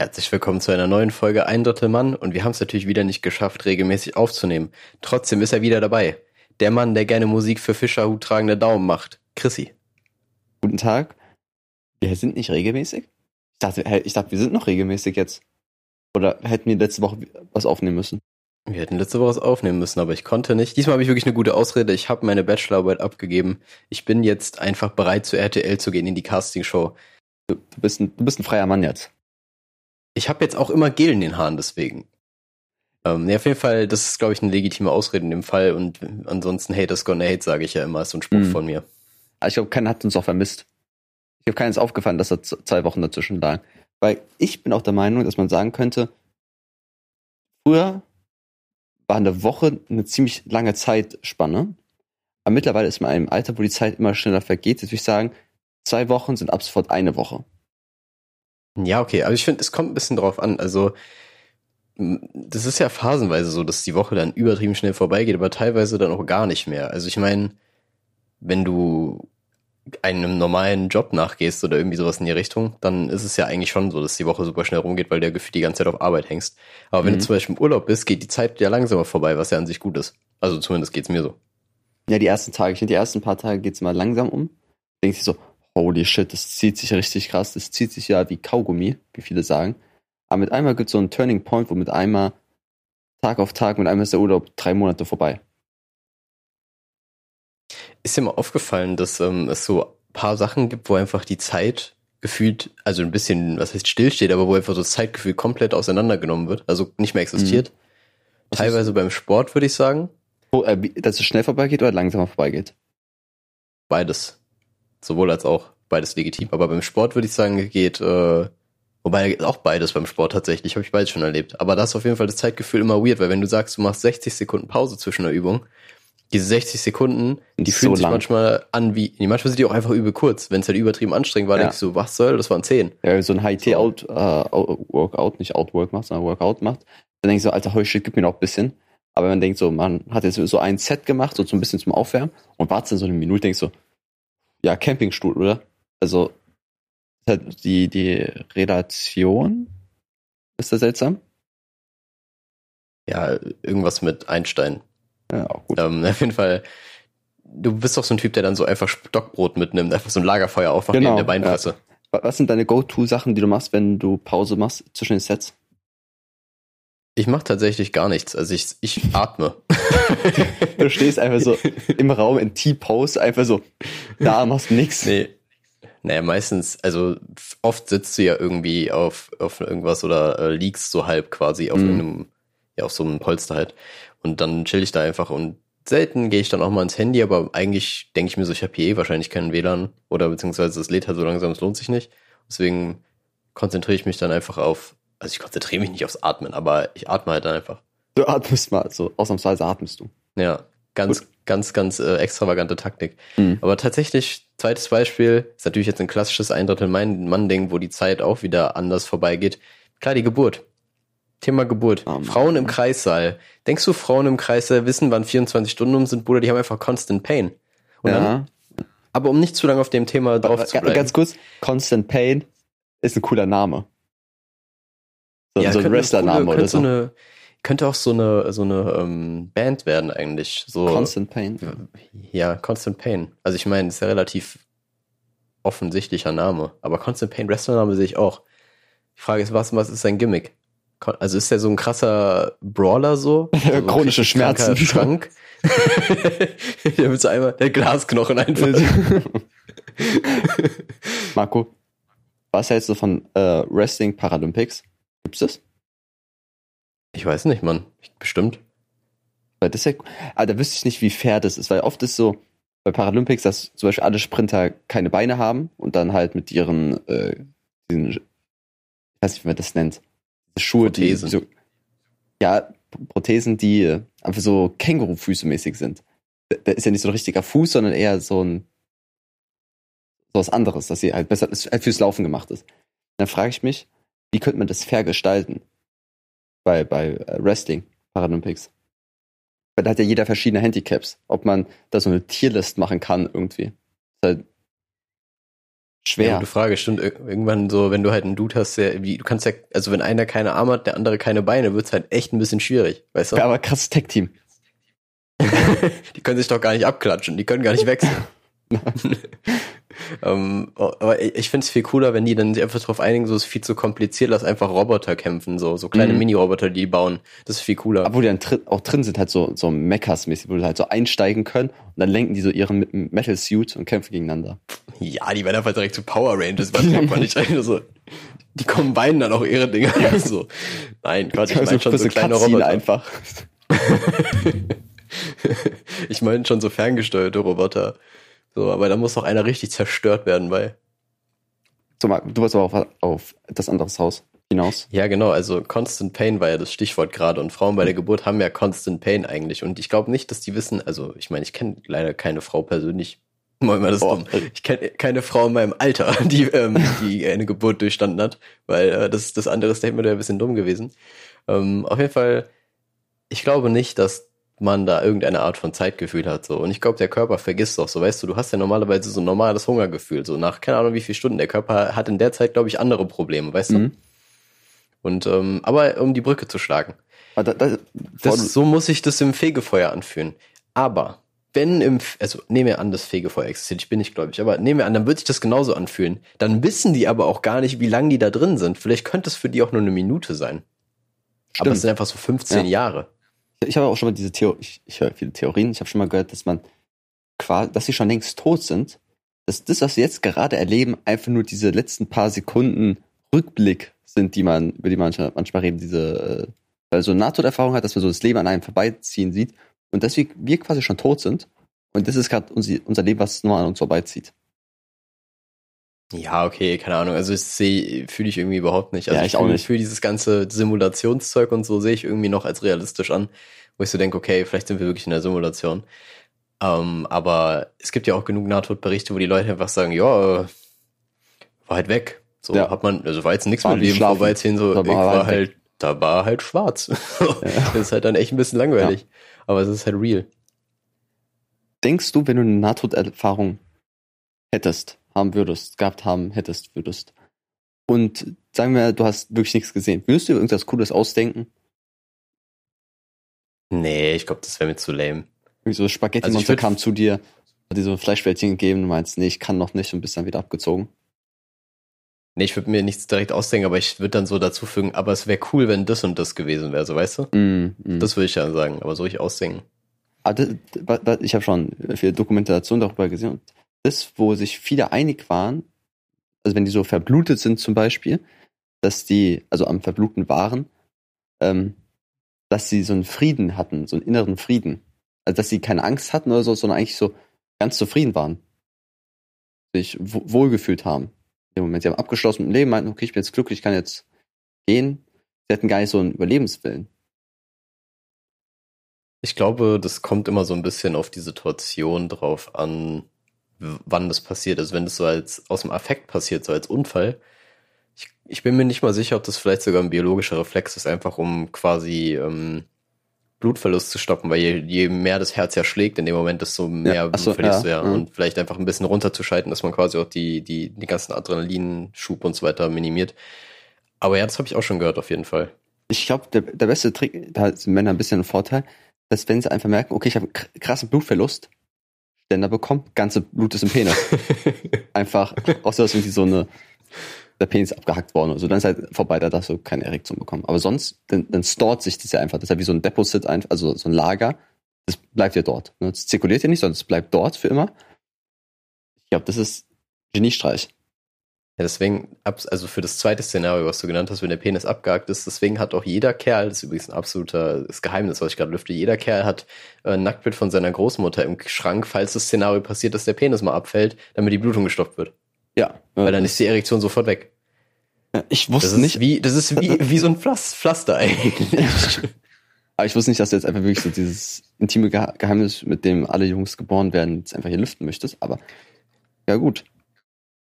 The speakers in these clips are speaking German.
Herzlich willkommen zu einer neuen Folge Ein Drittel Mann und wir haben es natürlich wieder nicht geschafft, regelmäßig aufzunehmen. Trotzdem ist er wieder dabei. Der Mann, der gerne Musik für Fischerhut tragende Daumen macht. Chrissy. Guten Tag. Wir sind nicht regelmäßig? Ich dachte, ich dachte, wir sind noch regelmäßig jetzt. Oder hätten wir letzte Woche was aufnehmen müssen? Wir hätten letzte Woche was aufnehmen müssen, aber ich konnte nicht. Diesmal habe ich wirklich eine gute Ausrede. Ich habe meine Bachelorarbeit abgegeben. Ich bin jetzt einfach bereit, zu RTL zu gehen in die Castingshow. Du, du, bist, ein, du bist ein freier Mann jetzt. Ich habe jetzt auch immer Gel in den Haaren, deswegen. Ähm, nee, auf jeden Fall, das ist, glaube ich, eine legitime Ausrede in dem Fall. Und ansonsten, Haters gonna hate, sage ich ja immer, ist so ein Spruch mhm. von mir. Aber ich glaube, keiner hat uns auch vermisst. Ich habe keines aufgefallen, dass da zwei Wochen dazwischen lagen. Weil ich bin auch der Meinung, dass man sagen könnte, früher war eine Woche eine ziemlich lange Zeitspanne. Aber mittlerweile ist man in einem Alter, wo die Zeit immer schneller vergeht. Jetzt würde ich sagen, zwei Wochen sind ab sofort eine Woche. Ja, okay, aber ich finde, es kommt ein bisschen drauf an. Also, das ist ja phasenweise so, dass die Woche dann übertrieben schnell vorbeigeht, aber teilweise dann auch gar nicht mehr. Also ich meine, wenn du einem normalen Job nachgehst oder irgendwie sowas in die Richtung, dann ist es ja eigentlich schon so, dass die Woche super schnell rumgeht, weil der Gefühl die ganze Zeit auf Arbeit hängst. Aber wenn mhm. du zum Beispiel im Urlaub bist, geht die Zeit ja langsamer vorbei, was ja an sich gut ist. Also zumindest geht's mir so. Ja, die ersten Tage, ich finde, die ersten paar Tage geht's mal langsam um. Denkst du so, holy shit, das zieht sich richtig krass, das zieht sich ja wie Kaugummi, wie viele sagen. Aber mit einmal gibt's so einen Turning Point, wo mit einmal Tag auf Tag, mit einmal ist der Urlaub drei Monate vorbei. Ist dir mal aufgefallen, dass ähm, es so paar Sachen gibt, wo einfach die Zeit gefühlt, also ein bisschen, was heißt stillsteht, aber wo einfach so das Zeitgefühl komplett auseinandergenommen wird, also nicht mehr existiert. Mhm. Teilweise beim Sport, würde ich sagen. Oh, äh, dass es schnell vorbeigeht oder langsamer vorbeigeht? Beides. Sowohl als auch. Beides legitim. Aber beim Sport würde ich sagen, geht, äh, wobei auch beides beim Sport tatsächlich, habe ich beides schon erlebt. Aber das ist auf jeden Fall das Zeitgefühl immer weird, weil wenn du sagst, du machst 60 Sekunden Pause zwischen der Übung, diese 60 Sekunden, die fühlen so sich lang. manchmal an wie, manchmal sind die auch einfach übel kurz. Wenn es halt übertrieben anstrengend war, ja. denkst du, was soll, das waren 10. Ja, so ein High-T-Out-Workout, uh, nicht Out-Work macht, sondern Workout macht, dann denkst du, alter Heuschig, gib mir noch ein bisschen. Aber man denkt so, man hat jetzt so ein Set gemacht, so, so ein bisschen zum Aufwärmen und wartet dann so eine Minute, denkst so, ja, Campingstuhl, oder? Also, halt die, die Relation ist da seltsam. Ja, irgendwas mit Einstein. Ja, auch gut. Ähm, auf jeden Fall, du bist doch so ein Typ, der dann so einfach Stockbrot mitnimmt, einfach so ein Lagerfeuer aufmacht genau, in der Beinpresse. Ja. Was sind deine Go-To-Sachen, die du machst, wenn du Pause machst zwischen den Sets? Ich mache tatsächlich gar nichts. Also ich, ich atme. du stehst einfach so im Raum in T-Pose, einfach so, da machst du nichts. Nee. Naja, meistens, also oft sitzt du ja irgendwie auf, auf irgendwas oder äh, liegst so halb quasi auf mm. einem, ja, auf so einem Polster halt. Und dann chill ich da einfach und selten gehe ich dann auch mal ins Handy, aber eigentlich denke ich mir so, ich habe hier eh wahrscheinlich keinen WLAN oder beziehungsweise es lädt halt so langsam, es lohnt sich nicht. Deswegen konzentriere ich mich dann einfach auf, also ich konzentriere mich nicht aufs Atmen, aber ich atme halt dann einfach. Du atmest mal, so ausnahmsweise atmest du. Ja, ganz, Gut. ganz, ganz äh, extravagante Taktik. Mhm. Aber tatsächlich, zweites Beispiel, ist natürlich jetzt ein klassisches Ein Drittel Mann-Ding, wo die Zeit auch wieder anders vorbeigeht. Klar, die Geburt. Thema Geburt. Oh, Frauen im Kreissaal. Denkst du, Frauen im Kreissaal wissen, wann 24 Stunden um sind, Bruder? Die haben einfach Constant Pain. Und ja. Dann, aber um nicht zu lange auf dem Thema drauf zu bleiben. Ganz kurz, Constant Pain ist ein cooler Name. So, ja, so ein Wrestlername oder so. so eine, könnte auch so eine, so eine ähm, Band werden eigentlich. So, Constant Pain. Ja, Constant Pain. Also ich meine, ist ja relativ offensichtlicher Name. Aber Constant Pain, Wrestlername sehe ich auch. Die Frage ist, was, was ist sein Gimmick? Also ist der so ein krasser Brawler so? Also Chronische Schmerzen. Schrank. der mit so einmal der Glasknochen einfach. Marco, was hältst du von äh, Wrestling Paralympics? Gibt's das? Ich weiß nicht, Mann. Bestimmt. Weil das ja, aber da wüsste ich nicht, wie fair das ist, weil oft ist so bei Paralympics, dass zum Beispiel alle Sprinter keine Beine haben und dann halt mit ihren, äh, diesen, ich weiß nicht, wie man das nennt, Schuhe, Prothesen. die so, ja, Prothesen, die äh, einfach so Kängurufüße mäßig sind. Da ist ja nicht so ein richtiger Fuß, sondern eher so ein so was anderes, dass sie halt besser halt fürs Laufen gemacht ist. Dann frage ich mich, wie könnte man das fair gestalten bei bei äh, Wrestling Paralympics? Weil da hat ja jeder verschiedene Handicaps. Ob man da so eine Tierlist machen kann irgendwie. Halt schwer. Ja, gute Frage, stimmt. Ir- Irgendwann so, wenn du halt einen Dude hast, der, wie, du kannst ja, also wenn einer keine Arme hat, der andere keine Beine, wird's halt echt ein bisschen schwierig, weißt du? Ja, aber krasses Tech-Team. die können sich doch gar nicht abklatschen, die können gar nicht wechseln. ähm, aber ich finde es viel cooler, wenn die dann sich einfach drauf einigen, so ist viel zu kompliziert, lass einfach Roboter kämpfen, so, so kleine Mhm. Mini-Roboter, die bauen. Das ist viel cooler. Obwohl die dann drin, auch drin sind, halt so, so Mechas-mäßig, wo die halt so einsteigen können und dann lenken die so ihren Metal-Suit und kämpfen gegeneinander. Ja, die werden einfach direkt zu Power Rangers, was denkt man nicht eigentlich so. Die kombinen dann auch ihre Dinger. so. Nein, Quatsch, ich Also meine schon so kleine Roboter. einfach. ich meine schon so ferngesteuerte Roboter. So, aber da muss doch einer richtig zerstört werden bei. So, du wolltest aber auf, auf das andere Haus hinaus. Ja, genau, also Constant Pain war ja das Stichwort gerade und Frauen bei der Geburt haben ja Constant Pain eigentlich und ich glaube nicht, dass die wissen, also ich meine, ich kenne leider keine Frau persönlich, mal das Oh. dumm. Ich kenne keine Frau in meinem Alter, die, ähm, die eine Geburt durchstanden hat, weil äh, das, das andere Statement wäre ein bisschen dumm gewesen. Ähm, auf jeden Fall, ich glaube nicht, dass man da irgendeine Art von Zeitgefühl hat. So. Und ich glaube, der Körper vergisst doch so, weißt du, du hast ja normalerweise so ein normales Hungergefühl. So nach keine Ahnung wie viel Stunden. Der Körper hat in der Zeit, glaube ich, andere Probleme, weißt du? Mhm. Und ähm, aber um die Brücke zu schlagen. Aber da, da, Das, so muss sich das im Fegefeuer anfühlen. Aber wenn im, also nehmen wir an, das Fegefeuer existiert, ich bin nicht gläubig, aber nehmen wir an, dann wird sich das genauso anfühlen. Dann wissen die aber auch gar nicht, wie lange die da drin sind. Vielleicht könnte es für die auch nur eine Minute sein. Aber Stimmt. es sind einfach so 15 Ja. Jahre. Ich habe auch schon mal diese Theorie, ich, ich höre viele Theorien, ich habe schon mal gehört, dass man quasi, dass sie schon längst tot sind, dass das, was wir jetzt gerade erleben, einfach nur diese letzten paar Sekunden Rückblick sind, die man, über die man manchmal, manchmal reden, diese, äh, weil so eine Nahtoderfahrung hat, dass man so das Leben an einem vorbeiziehen sieht und dass wir, wir quasi schon tot sind und das ist gerade unser Leben, was nur an uns vorbeizieht. Ja, okay, keine Ahnung. Also ich sehe, fühle ich irgendwie überhaupt nicht. Also Ja, ich auch fühl- nicht. fühl dieses ganze Simulationszeug und so sehe ich irgendwie noch als realistisch an, wo ich so denke, okay, vielleicht sind wir wirklich in der Simulation. Ähm, aber es gibt ja auch genug Nahtodberichte, wo die Leute einfach sagen, ja, war halt weg. So Ja. hat man, also war jetzt nichts War mit schlafen. vorbeiziehen, so Da ich war war halt halt, da war halt schwarz. Das ist halt dann echt ein bisschen langweilig. Aber es ist halt real. Denkst du, wenn du eine Nahtoderfahrung hättest, haben würdest, gehabt haben, hättest, würdest, und sagen wir, du hast wirklich nichts gesehen, würdest du dir irgendwas Cooles ausdenken? Nee, ich glaube, das wäre mir zu lame. Irgendwie so Also ich Spaghetti-Monster würd- kam zu dir, hat dir so ein Fleischbällchen gegeben, du meinst, nee, ich kann noch nicht und bist dann wieder abgezogen. Nee, ich würde mir nichts direkt ausdenken, aber ich würde dann so dazu fügen, aber es wäre cool, wenn das und das gewesen wäre, so weißt du? Mm, mm. Das würde ich ja sagen, aber so richtig ausdenken. Ah, das, ich habe schon viel Dokumentation darüber gesehen. Und das, wo sich viele einig waren, also wenn die so verblutet sind zum Beispiel, dass die, also am Verbluten waren, ähm, dass sie so einen Frieden hatten, so einen inneren Frieden. Also dass sie keine Angst hatten oder so, sondern eigentlich so ganz zufrieden waren. Sich wo- wohlgefühlt haben. Im Moment, sie haben abgeschlossen mit dem Leben, meinten, okay, ich bin jetzt glücklich, ich kann jetzt gehen. Sie hatten gar nicht so einen Überlebenswillen. Ich glaube, das kommt immer so ein bisschen auf die Situation drauf an, wann das passiert. Also wenn das so als aus dem Affekt passiert, so als Unfall. Ich, ich bin mir nicht mal sicher, ob das vielleicht sogar ein biologischer Reflex ist, einfach um quasi ähm, Blutverlust zu stoppen, weil je, je mehr das Herz ja schlägt, in dem Moment, desto mehr ach Blut so, verlierst ja, du ja. mhm. Und vielleicht einfach ein bisschen runterzuschalten, dass man quasi auch die, die, die ganzen Adrenalinschub und so weiter minimiert. Aber ja, das habe ich auch schon gehört, auf jeden Fall. Ich glaube, der, der beste Trick, da sind Männer ein bisschen ein Vorteil, dass wenn sie einfach merken, okay, ich habe einen krassen Blutverlust, Ständer bekommen, ganze Blut ist im Penis. einfach, außer dass irgendwie so eine, der Penis abgehackt worden oder so, dann ist halt vorbei, da darfst du keine Erektion bekommen. Aber sonst, dann, dann stort sich das ja einfach, das ist ja wie so ein Deposit, also so ein Lager, das bleibt ja dort. Ne? Das zirkuliert ja nicht, sondern es bleibt dort für immer. Ich glaube, das ist Geniestreich. Ja, deswegen, also für das zweite Szenario, was du genannt hast, wenn der Penis abgehakt ist, deswegen hat auch jeder Kerl, das ist übrigens ein absoluter das Geheimnis, was ich gerade lüfte, jeder Kerl hat äh, ein Nacktbild von seiner Großmutter im Schrank, falls das Szenario passiert, dass der Penis mal abfällt, damit die Blutung gestoppt wird. Ja. Weil dann ist die Erektion sofort weg. ich Das wusste ist nicht, wie, das ist wie, wie so ein Pflas- Pflaster eigentlich. Aber ich wusste nicht, dass du jetzt einfach wirklich so dieses intime Ge Geheimnis, mit dem alle Jungs geboren werden, jetzt einfach hier lüften möchtest. Aber ja gut.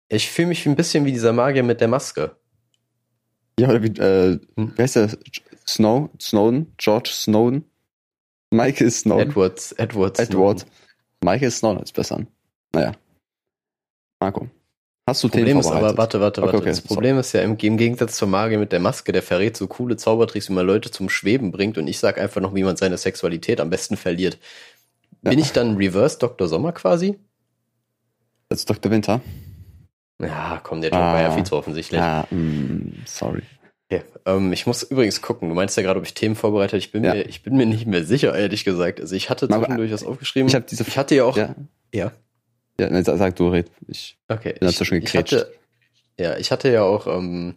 Ich fühle mich ein bisschen wie dieser Magier mit der Maske. Ja, oder wie, äh, Hm. wer heißt der? Snow? Snowden? George Snowden? Michael Snowden? Edward, Edward. Edward. Michael Snowden ist besser. Naja. Marco. Hast du Problem Themen ist aber, vorbereitet? warte, warte, Okay, warte. okay, das Problem ist ja im, im Gegensatz zur Magier mit der Maske, der verrät so coole Zaubertricks, wie man Leute zum Schweben bringt und ich sag einfach noch, wie man seine Sexualität am besten verliert. Bin ich dann Reverse Dr. Sommer quasi? Das ist Dr. Winter. Ja, komm, der Joke Ah. war ja viel zu offensichtlich. Ah, mm, sorry. Okay. Ähm, ich muss übrigens gucken. Du meinst ja gerade, ob ich Themen vorbereitet. Ich bin Ja. mir, ich bin mir nicht mehr sicher, ehrlich gesagt. Also ich hatte zwischendurch was aufgeschrieben. Ich habe diese. ich hatte ja auch. ja, ja. ja ne, sag, du, red. Ich, Okay. Bin ich, dazwischen ich gegrätscht. hatte, ja, ich hatte ja auch ähm,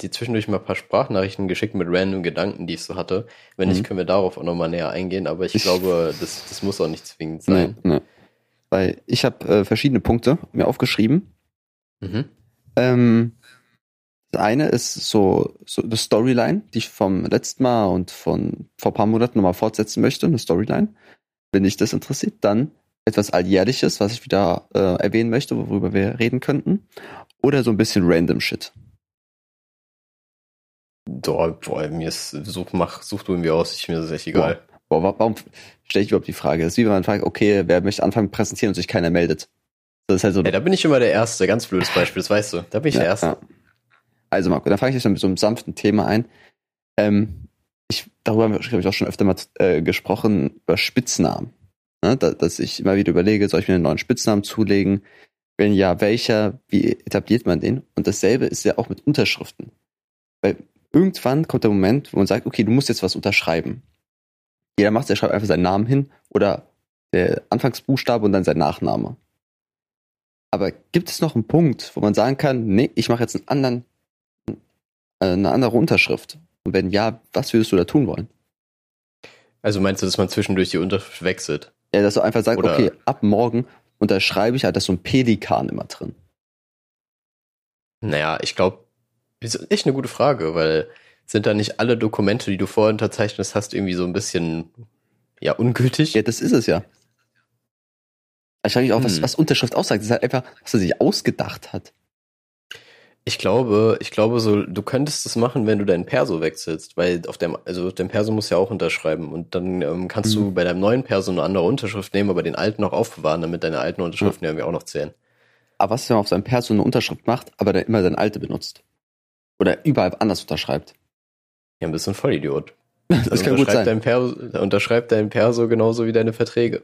die zwischendurch mal ein paar Sprachnachrichten geschickt mit random Gedanken, die ich so hatte. Wenn nicht, Mhm. können wir darauf auch nochmal näher eingehen, aber ich, Ich- glaube, das, das muss auch nicht zwingend nee, sein. nee. Weil ich habe äh, verschiedene Punkte mir aufgeschrieben. Mhm. Ähm, das eine ist so, so eine Storyline, die ich vom letzten Mal und von vor ein paar Monaten nochmal fortsetzen möchte, eine Storyline. Wenn dich das interessiert, dann etwas Alljährliches, was ich wieder äh, erwähnen möchte, worüber wir reden könnten. Oder so ein bisschen random Shit. Boah, boah, mir ist, such, mach, such du irgendwie aus, ich, mir ist das echt egal. Boah, wa- warum stelle ich überhaupt die Frage? Das ist wie wenn man fragt, okay, wer möchte anfangen präsentieren und sich keiner meldet. Das ist halt so. Ja, da bin ich immer der Erste, ganz blödes Beispiel, das weißt du. Da bin ich der Erste. Ja. Also Marco, dann fange ich jetzt mit so einem sanften Thema ein. Ähm, ich, darüber haben wir, glaube ich, auch schon öfter mal äh, gesprochen, über Spitznamen. Ne? Da, dass ich immer wieder überlege, soll ich mir einen neuen Spitznamen zulegen? Wenn ja, welcher? Wie etabliert man den? Und dasselbe ist ja auch mit Unterschriften. Weil irgendwann kommt der Moment, wo man sagt, okay, du musst jetzt was unterschreiben. Jeder macht, der schreibt einfach seinen Namen hin oder der Anfangsbuchstabe und dann sein Nachname. Aber gibt es noch einen Punkt, wo man sagen kann, nee, ich mache jetzt einen anderen, äh, eine andere Unterschrift? Und wenn ja, was würdest du da tun wollen? Also meinst du, dass man zwischendurch die Unterschrift wechselt? Ja, dass du einfach sagst, Oder- okay, ab morgen unterschreibe ich halt, dass so ein Pelikan immer drin. Naja, ich glaube, ist echt eine gute Frage, weil sind da nicht alle Dokumente, die du vorher unterzeichnet hast, irgendwie so ein bisschen, ja, ungültig? Ja, das ist es ja. Ich frage mich auch, was, Hm. was Unterschrift aussagt. Das ist halt einfach, was er sich ausgedacht hat. Ich glaube, ich glaube so, du könntest es machen, wenn du deinen Perso wechselst, weil auf dem, also dein Perso muss ja auch unterschreiben und dann ähm, kannst du Mhm. bei deinem neuen Perso eine andere Unterschrift nehmen, aber den alten noch aufbewahren, damit deine alten Unterschriften irgendwie auch noch zählen. Aber was, wenn man auf seinem Perso eine Unterschrift macht, aber dann immer seine alte benutzt? Oder überall anders unterschreibt? Ja, ein bisschen Vollidiot. Das Also kann gut sein. Dein Perso, unterschreibt dein Perso genauso wie deine Verträge.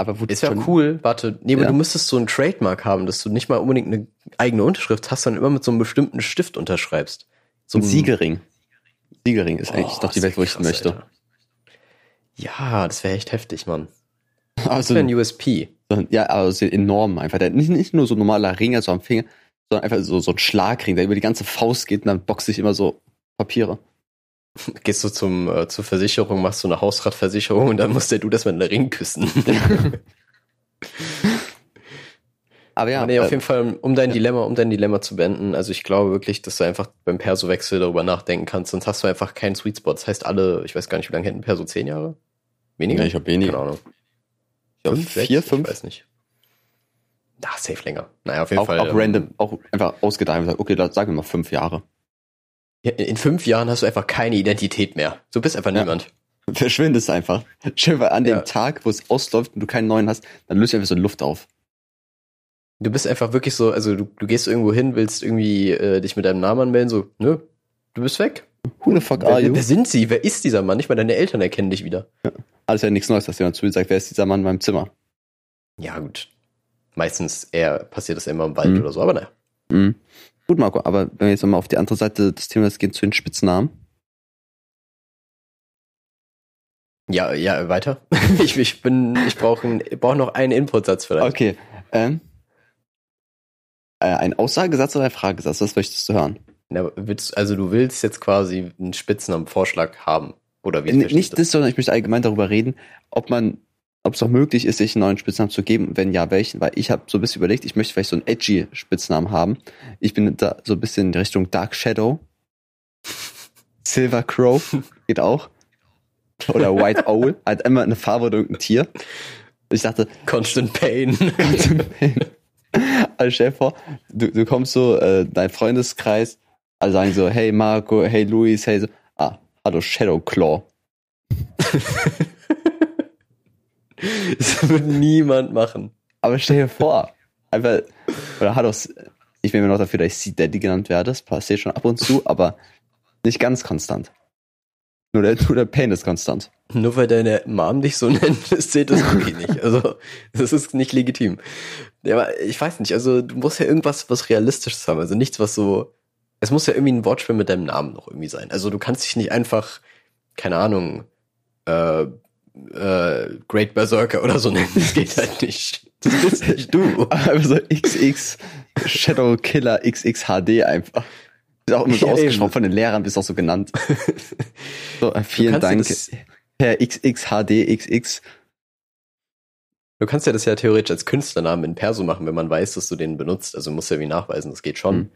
Aber wo Ist ja cool, warte, nee, aber Ja. du müsstest so ein Trademark haben, dass du nicht mal unbedingt eine eigene Unterschrift hast, sondern immer mit so einem bestimmten Stift unterschreibst. So ein Siegelring. Siegelring ist eigentlich Oh, doch die Welt, wo ich krass, möchte. Alter. Ja, das wäre echt heftig, Mann. Das Also, ein USP. ja, aber so enorm einfach. Nicht, nicht nur so ein normaler Ring, also am Finger, sondern einfach so, so ein Schlagring, der über die ganze Faust geht und dann boxt sich immer so Papiere. Gehst du zum, äh, zur Versicherung, machst du eine Hausratversicherung und dann muss der du das mit einem Ring küssen. Aber ja, Ja, nee, auf äh, jeden Fall, um dein Dilemma, um dein Dilemma zu beenden, also ich glaube wirklich, dass du einfach beim Perso-Wechsel darüber nachdenken kannst, sonst hast du einfach keinen Sweet Spot. Das heißt, alle, ich weiß gar nicht, wie lange hätten Perso? Zehn Jahre? Weniger? Nee, ich hab weniger. Keine Ahnung. Fünf, sechs? vier, fünf? Ich weiß nicht. Na, safe länger. Naja, auf jeden auch, Fall. auch ähm, random, auch einfach und gesagt, okay, da- sagen wir mal fünf Jahre. Ja, In fünf Jahren hast du einfach keine Identität mehr. Du bist einfach Ja. niemand. Verschwindest einfach. Schön, weil an Ja. dem Tag, wo es ausläuft und du keinen neuen hast, dann löst sich einfach so Luft auf. Du bist einfach wirklich so, also du, du gehst irgendwo hin, willst irgendwie äh, dich mit deinem Namen anmelden, so, nö, du bist weg. Who the fuck Wer, are you? wer sind sie? Wer ist dieser Mann? Nicht mal deine Eltern erkennen dich wieder. Alles ja nichts Neues, dass jemand zu mir sagt, wer ist dieser Mann in meinem Zimmer? Ja, gut. Meistens eher passiert das immer im Wald Mhm. oder so, aber naja. Mhm. Gut, Marco, aber wenn wir jetzt nochmal auf die andere Seite des Themas gehen, zu den Spitznamen. Ja, ja, weiter. ich, ich bin, ich brauche brauch noch einen Inputsatz vielleicht. Okay. Ähm, äh, ein Aussagesatz oder ein Fragesatz? Was möchtest du hören? Na, willst, also du willst jetzt quasi einen Spitznamenvorschlag haben. Oder wie N nicht das, sondern ich möchte allgemein darüber reden, ob man, ob es auch möglich ist, sich einen neuen Spitznamen zu geben. Wenn ja, welchen? Weil ich habe so ein bisschen überlegt, ich möchte vielleicht so einen edgy Spitznamen haben. Ich bin da so ein bisschen in Richtung Dark Shadow. Silver Crow geht auch. Oder White Owl, halt immer eine Farbe oder irgendein Tier. Ich dachte, Constant Pain. also stell dir vor, du, du kommst so, äh, dein Freundeskreis, alle sagen so, hey Marco, hey Luis, hey so, ah, hallo Shadow Claw. das wird niemand machen. Aber stell dir vor, Einfach, oder hat auch, ich bin mir noch dafür, dass ich C-Daddy genannt werde. Das passiert schon ab und zu, aber nicht ganz konstant. Nur der, nur der Pain ist konstant. Nur weil deine Mom dich so nennt, das zählt das wirklich nicht. Also, das ist nicht legitim. Ja, aber ich weiß nicht, also du musst ja irgendwas, was Realistisches haben. Also nichts, was so. Es muss ja irgendwie ein Wortspiel mit deinem Namen noch irgendwie sein. Also du kannst dich nicht einfach, keine Ahnung, äh, äh, Great Berserker oder so nennen. Das geht halt nicht. Das bist nicht du. Aber so XX Shadow Killer XXHD einfach. Ist auch immer so Ja, ausgesprochen eben. von den Lehrern, bist auch so genannt. So, äh, vielen Dank, Herr XXHDXX. Du kannst ja das ja theoretisch als Künstlernamen in Perso machen, wenn man weiß, dass du den benutzt. Also musst ja wie nachweisen, das geht schon. Mhm.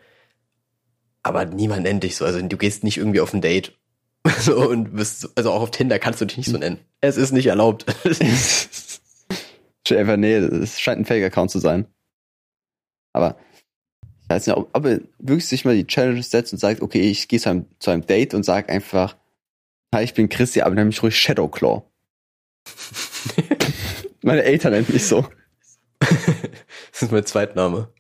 Aber niemand nennt dich so. Also du gehst nicht irgendwie auf ein Date. So, und bist, so- also auch auf Tinder kannst du dich nicht so nennen. Es ist nicht erlaubt. Einfach, nee, es scheint ein Fake-Account zu sein. Aber ich weiß nicht, ob, ob er wirklich sich mal die Challenge setzt und sagt, okay, ich gehe zu einem, zu einem Date und sag einfach, hi, ich bin Christi, aber nenn mich ruhig Shadowclaw. Meine Eltern nennen mich so. das ist mein Zweitname.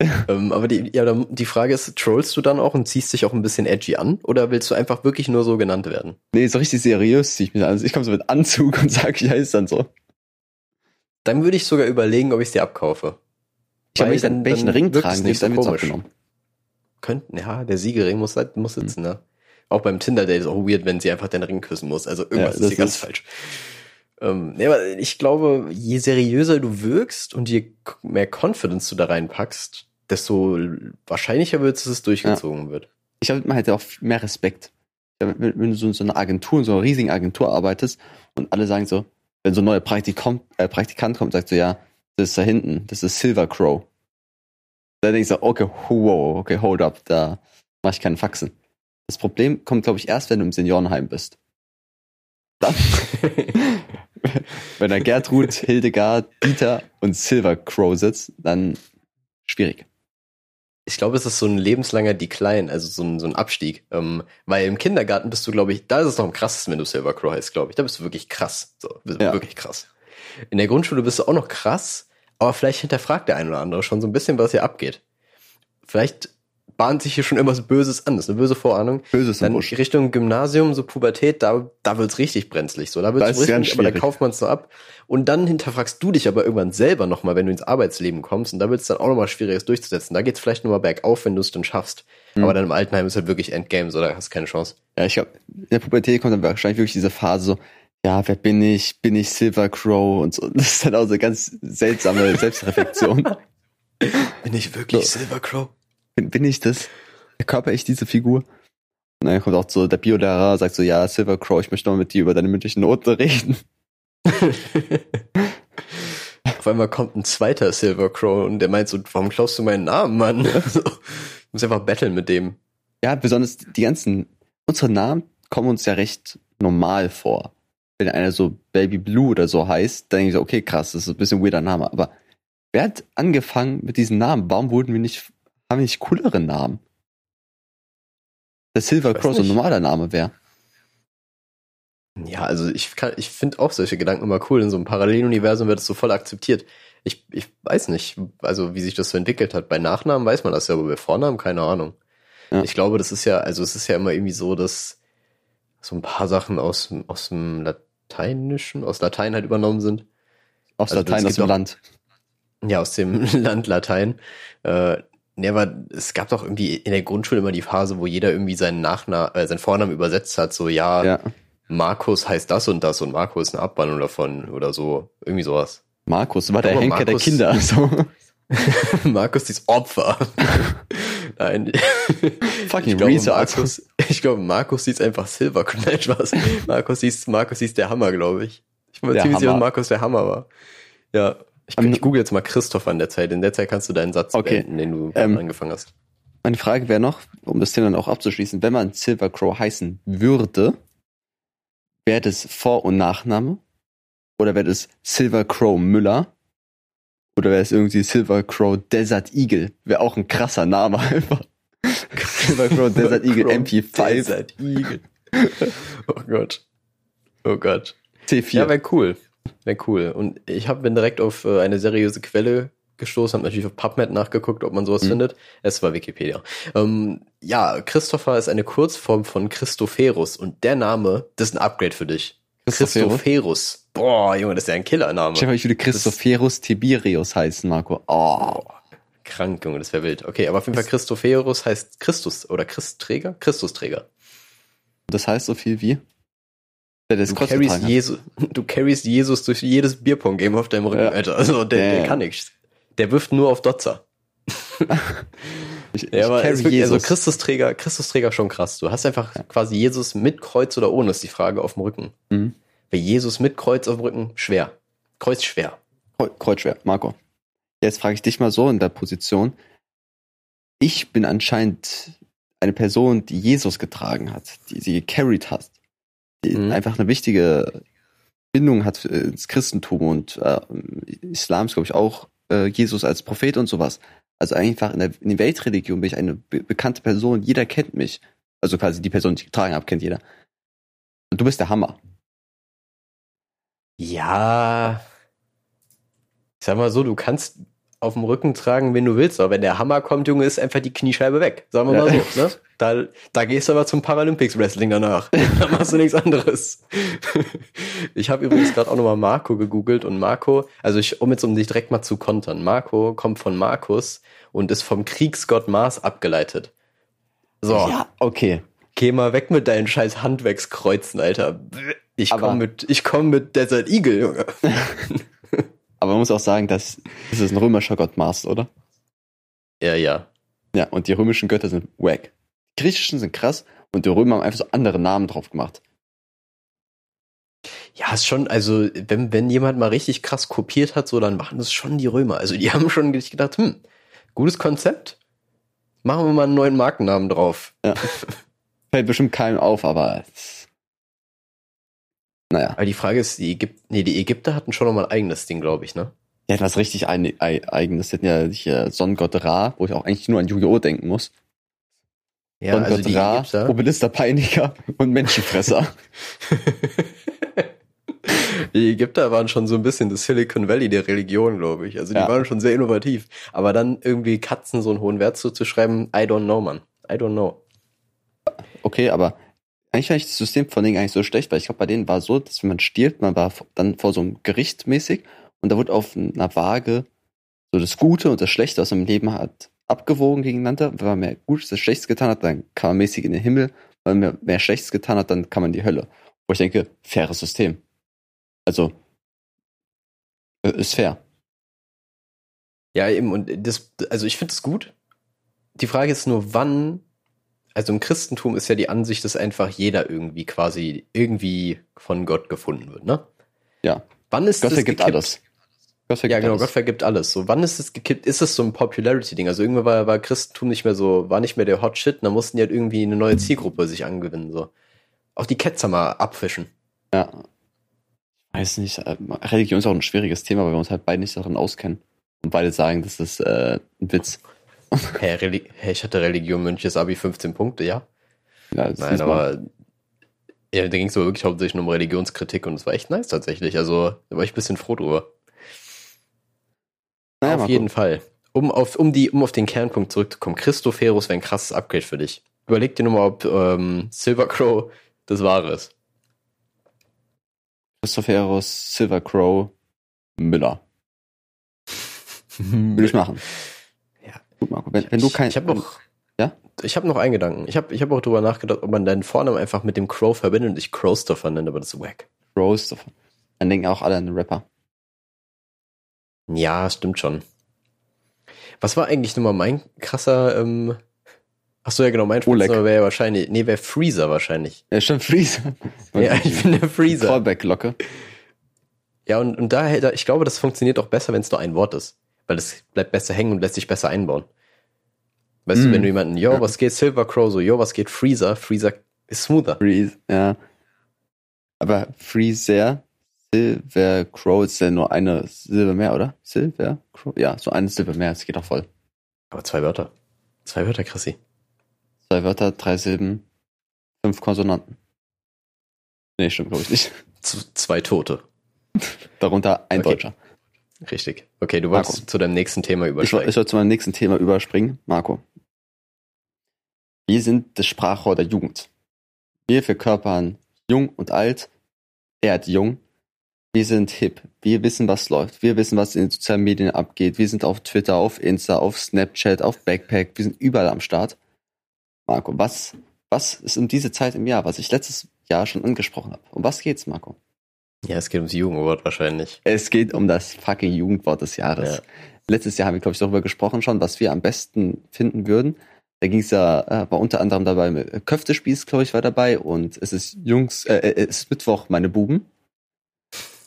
ähm, aber die, ja, die Frage ist, trollst du dann auch und ziehst dich auch ein bisschen edgy an? Oder willst du einfach wirklich nur so genannt werden? Nee, so richtig seriös zieh ich mich an. Also ich komme so mit Anzug und sag, ich heiße dann so. Dann würde ich sogar überlegen, ob ich es dir abkaufe. Ich habe dann, dann Ring tragen, nicht dann so komisch. abgenommen. Könnten, ja, der Siegerring muss, halt- muss sitzen, ne? Auch beim Tinder-Date ist auch weird, wenn sie einfach den Ring küssen muss. Also irgendwas Ja, ist hier ganz ist- falsch. Ähm, nee, aber ich glaube, je seriöser du wirkst und je mehr Confidence du da reinpackst, desto wahrscheinlicher wird es, dass es durchgezogen wird. Ich glaube, man hätte auch mehr Respekt. Ja, Wenn, du so in so einer Agentur, in so einer riesigen Agentur arbeitest und alle sagen so, wenn so ein neuer Praktikant, äh, Praktikant kommt, sagt so, ja, das ist da hinten, das ist Silver Crow. Da denke ich so, okay, wow, okay, hold up, da mache ich keinen Faxen. Das Problem kommt, glaube ich, erst, wenn du im Seniorenheim bist. Dann, wenn da Gertrud, Hildegard, Dieter und Silver Crow sitzt, dann schwierig. Ich glaube, es ist so ein lebenslanger Decline, also so ein, so ein Abstieg. Ähm, weil im Kindergarten bist du, glaube ich, da ist es noch am krassesten, wenn du Silver Crow heißt, glaube ich. Da bist du wirklich krass. So, bist Ja. wirklich krass. In der Grundschule bist du auch noch krass, aber vielleicht hinterfragt der ein oder andere schon so ein bisschen, was hier abgeht. Vielleicht bahnt sich hier schon irgendwas Böses an. Das ist eine böse Vorahnung. Böses im Dann Busch. Richtung Gymnasium, so Pubertät, da, da wird's richtig brenzlig. So, da wird's ist richtig, aber da kauft man's so ab. Und dann hinterfragst du dich aber irgendwann selber nochmal, wenn du ins Arbeitsleben kommst. Und da wird's dann auch nochmal schwieriger, es durchzusetzen. Da geht's vielleicht nochmal bergauf, wenn du es dann schaffst. Hm. Aber dann im Altenheim ist halt wirklich Endgame, so da hast du keine Chance. Ja, ich glaube, in der Pubertät kommt dann wahrscheinlich wirklich diese Phase so, ja, wer bin ich? Bin ich Silver Crow? Und so. Das ist dann auch so eine ganz seltsame Selbstreflexion. Bin ich wirklich So. Silver Crow? Bin, bin ich das? Körper ich diese Figur? Und dann kommt auch so der Biolehrer, sagt so, ja, Silver Crow, ich möchte noch mit dir über deine mündlichen Noten reden. Auf einmal kommt ein zweiter Silver Crow und der meint so, warum klaust du meinen Namen, Mann? so, du musst einfach battlen mit dem. Ja, besonders die ganzen, unsere Namen kommen uns ja recht normal vor. Wenn einer so Baby Blue oder so heißt, dann denke ich so, okay, krass, das ist ein bisschen ein weirder Name. Aber wer hat angefangen mit diesen Namen? Warum wurden wir nicht, haben wir nicht coolere Namen? Der Silver so ein normaler Name wäre. Ja, also ich kann, ich finde auch solche Gedanken immer cool. In so einem Paralleluniversum wird es so voll akzeptiert. Ich, ich weiß nicht, also wie sich das so entwickelt hat. Bei Nachnamen weiß man das ja, aber bei Vornamen keine Ahnung. Ja. Ich glaube, das ist ja, also es ist ja immer irgendwie so, dass so ein paar Sachen aus, dem- aus dem Lateinischen, aus Latein halt übernommen sind. Aus Also, Latein, aus dem auch- Land. Ja, aus dem Land Latein. Äh, nee, aber es gab doch irgendwie in der Grundschule immer die Phase, wo jeder irgendwie seinen Nachnamen, äh, seinen Vornamen übersetzt hat, so ja, Ja. Markus heißt das und das und Marco ist eine Abwandlung davon oder so. Irgendwie sowas. Markus war der Henker der Markus- Kinder. So. Markus ist Opfer. Nein. Fucking ich glaube, Research. Markus, ich glaube, Markus hieß einfach Silver. Nein, Spaß. Markus hieß, Markus hieß der Hammer, glaube ich. Ich bin mir ziemlich sicher. Markus der Hammer war. Ja. Ich, Ähm, ich google jetzt mal Christoph an der Zeit. In der Zeit kannst du deinen Satz Okay. beenden, den du Ähm, angefangen hast. Meine Frage wäre noch, um das Thema dann auch abzuschließen, wenn man Silver Crow heißen würde, wäre das Vor- und Nachname? Oder wäre das Silver Crow Müller? Oder wäre es irgendwie Silver Crow Desert Eagle? Wäre auch ein krasser Name einfach. Silver Crow Desert Eagle Crow MP5 Desert Eagle. oh Gott. Oh Gott. C4. Ja, wäre cool. Wäre cool. Und ich hab, bin direkt auf äh, eine seriöse Quelle gestoßen, habe natürlich auf PubMed nachgeguckt, ob man sowas Mhm. findet. Es war Wikipedia. Ähm, ja, Christopher ist eine Kurzform von Christophorus und der Name, das ist ein Upgrade für dich. Christophorus. Boah, Junge, das ist ja ein Killername. Mal, ich würde Christophorus Tiberius heißen, Marco. Oh. Krank, Junge, das wäre wild. Okay, aber auf jeden Fall Christophorus heißt Christus oder Christträger? Christusträger. Das heißt so viel wie? Der das Du Kreuz carries. Jesus, du carries Jesus durch jedes Bierpong-Game auf deinem Rücken, Ja. Alter. Also der, der kann nichts. Der wirft nur auf Dotzer. Ich, Ja, aber carry also Jesus. Christusträger, Christusträger schon krass. Du hast einfach quasi Jesus mit Kreuz oder ohne, ist die Frage auf dem Rücken. Mhm. Weil Jesus mit Kreuz auf dem Rücken, schwer. Kreuz schwer. Kreu- Kreuzschwer, Marco. Jetzt frage ich dich mal so in der Position. Ich bin anscheinend eine Person, die Jesus getragen hat, die sie gecarried hat, Mhm. einfach eine wichtige Bindung hat äh, ins Christentum und äh, Islam ist, glaube ich, auch äh, Jesus als Prophet und sowas. Also einfach in der, in der Weltreligion bin ich eine be bekannte Person, jeder kennt mich. Also quasi die Person, die ich getragen habe, kennt jeder. Und du bist der Hammer. Ja. Ich sag mal so, du kannst auf dem Rücken tragen, wenn du willst, aber wenn der Hammer kommt, Junge, ist einfach die Kniescheibe weg. Sagen wir mal Ja. so, ne? Da, da gehst du aber zum Paralympics Wrestling danach. Da machst du nichts anderes. Ich habe übrigens gerade auch nochmal Marco gegoogelt und Marco, also ich, um jetzt um dich direkt mal zu kontern, Marco kommt von Markus und ist vom Kriegsgott Mars abgeleitet. So, Ja, okay. geh mal weg mit deinen scheiß Handwerkskreuzen, Alter. Ich Aber- komm mit, ich komm mit Desert Eagle, Junge. Aber man muss auch sagen, dass das ist ein römischer Gott Mars, oder? Ja, ja. Ja, und die römischen Götter sind wack. Die griechischen sind krass und die Römer haben einfach so andere Namen drauf gemacht. Ja, ist schon, also, wenn, wenn jemand mal richtig krass kopiert hat, so, dann machen das schon die Römer. Also, die haben schon gedacht, hm, gutes Konzept. Machen wir mal einen neuen Markennamen drauf. Ja. Fällt bestimmt keinem auf, aber es- naja. Aber die Frage ist, die Ägypter, nee, die Ägypter hatten schon noch mal ein eigenes Ding, glaube ich, ne? Die hatten was richtig ein, ei- eigenes. Die hatten ja hier Sonnengott Ra, wo ich auch eigentlich nur an Yu-Gi-Oh! denken muss. Ja, also Sonnengott die Ra, Ägypter. Obelister Peiniger und Menschenfresser. Die Ägypter waren schon so ein bisschen das Silicon Valley der Religion, glaube ich. Also die Ja. waren schon sehr innovativ. Aber dann irgendwie Katzen so einen hohen Wert zuzuschreiben, I don't know, man. I don't know. Okay, aber eigentlich fand ich das System von denen nicht so schlecht, weil ich glaube, bei denen war so, dass wenn man stirbt, man war dann vor so einem Gericht mäßig und da wurde auf einer Waage so das Gute und das Schlechte, man im Leben hat, abgewogen gegeneinander. Wenn man mehr Gutes, das Schlechtes getan hat, dann kann man mäßig in den Himmel. Wenn man mehr, Schlechtes getan hat, dann kann man in die Hölle. Wo ich denke, faires System. Also, äh, ist fair. Ja, eben, und das, also ich finde es gut. Die Frage ist nur, wann, also im Christentum ist ja die Ansicht, dass einfach jeder irgendwie quasi irgendwie von Gott gefunden wird, ne? Ja. Wann ist Gott das vergibt gekippt? alles. Gott vergibt Ja, genau, alles. Gott vergibt alles. So, wann ist es gekippt? Ist es so ein Popularity-Ding? Also irgendwann war, war Christentum nicht mehr so, war nicht mehr der Hot Shit, und dann mussten die halt irgendwie eine neue Zielgruppe sich angewinnen, so. Auch die Ketzer mal abfischen. Ja. Ich weiß nicht, äh, Religion ist auch ein schwieriges Thema, weil wir uns halt beide nicht darin auskennen. Und beide sagen, das ist äh, ein Witz. Hä, Reli Hä, ich hatte Religion Münches Abi 15 Punkte, ja. Ja, Nein, aber ja, da ging es wirklich hauptsächlich nur um Religionskritik und es war echt nice tatsächlich. Also da war ich ein bisschen froh drüber. Naja, auf jeden Fall. Um auf, um, die, um auf den Kernpunkt zurückzukommen, Christophorus wäre ein krasses Upgrade für dich. Überleg dir nur mal, ob ähm, Silver Crow das Wahre ist. Christophorus, Silver Crow, Müller. Will ich machen. Gut, Marco. Wenn, wenn du kein. Ich habe noch. Ja? Ich habe noch einen Gedanken. Ich habe ich hab auch drüber nachgedacht, ob man deinen Vornamen einfach mit dem Crow verbindet und dich Crowstopher nennt, aber das ist wack. Rose, dann denken auch alle an den Rapper. Ja, stimmt schon. Was war eigentlich nochmal mein krasser, ähm, ach so, ja genau, mein. Spitzname wäre ja wahrscheinlich, nee, wäre Freezer wahrscheinlich. Ja, stimmt, Freezer. Ja, ich bin der Freezer. Callback-Glocke. Ja, und, und daher, ich glaube, das funktioniert auch besser, wenn es nur ein Wort ist. Weil es bleibt besser hängen und lässt sich besser einbauen. Weißt Mm. du, wenn du jemanden, yo, Ja. was geht Silver Crow, so, yo, was geht Freezer, Freezer ist smoother. Freeze, ja. Aber Freezer, Silver Crow ist ja nur eine Silber mehr, oder? Silver Crow? Ja, so eine Silber mehr, das geht auch voll. Aber zwei Wörter. Zwei Wörter, Chrissy. Zwei Wörter, drei Silben, fünf Konsonanten. Nee, stimmt, glaube ich nicht. Z zwei Tote. Darunter ein Okay. Deutscher. Richtig. Okay, du wolltest Marco. zu deinem nächsten Thema Ich, woll- übersteigen. ich soll zu meinem nächsten Thema überspringen. Marco. Wir sind das Sprachrohr der Jugend. Wir verkörpern jung und alt. Er hat jung. Wir sind hip. Wir wissen, was läuft. Wir wissen, was in den sozialen Medien abgeht. Wir sind auf Twitter, auf Insta, auf Snapchat, auf Backpack. Wir sind überall am Start. Marco, was, was ist um diese Zeit im Jahr, was ich letztes Jahr schon angesprochen habe? Um was geht's, Marco? Ja, es geht ums Jugendwort wahrscheinlich. Es geht um das fucking Jugendwort des Jahres. Ja. Letztes Jahr haben wir, glaube ich, darüber gesprochen schon, was wir am besten finden würden. Da ging es ja, äh, war unter anderem dabei, äh, Köftespieß, glaube ich, war dabei und es ist Jungs, äh, äh, es ist Mittwoch, meine Buben.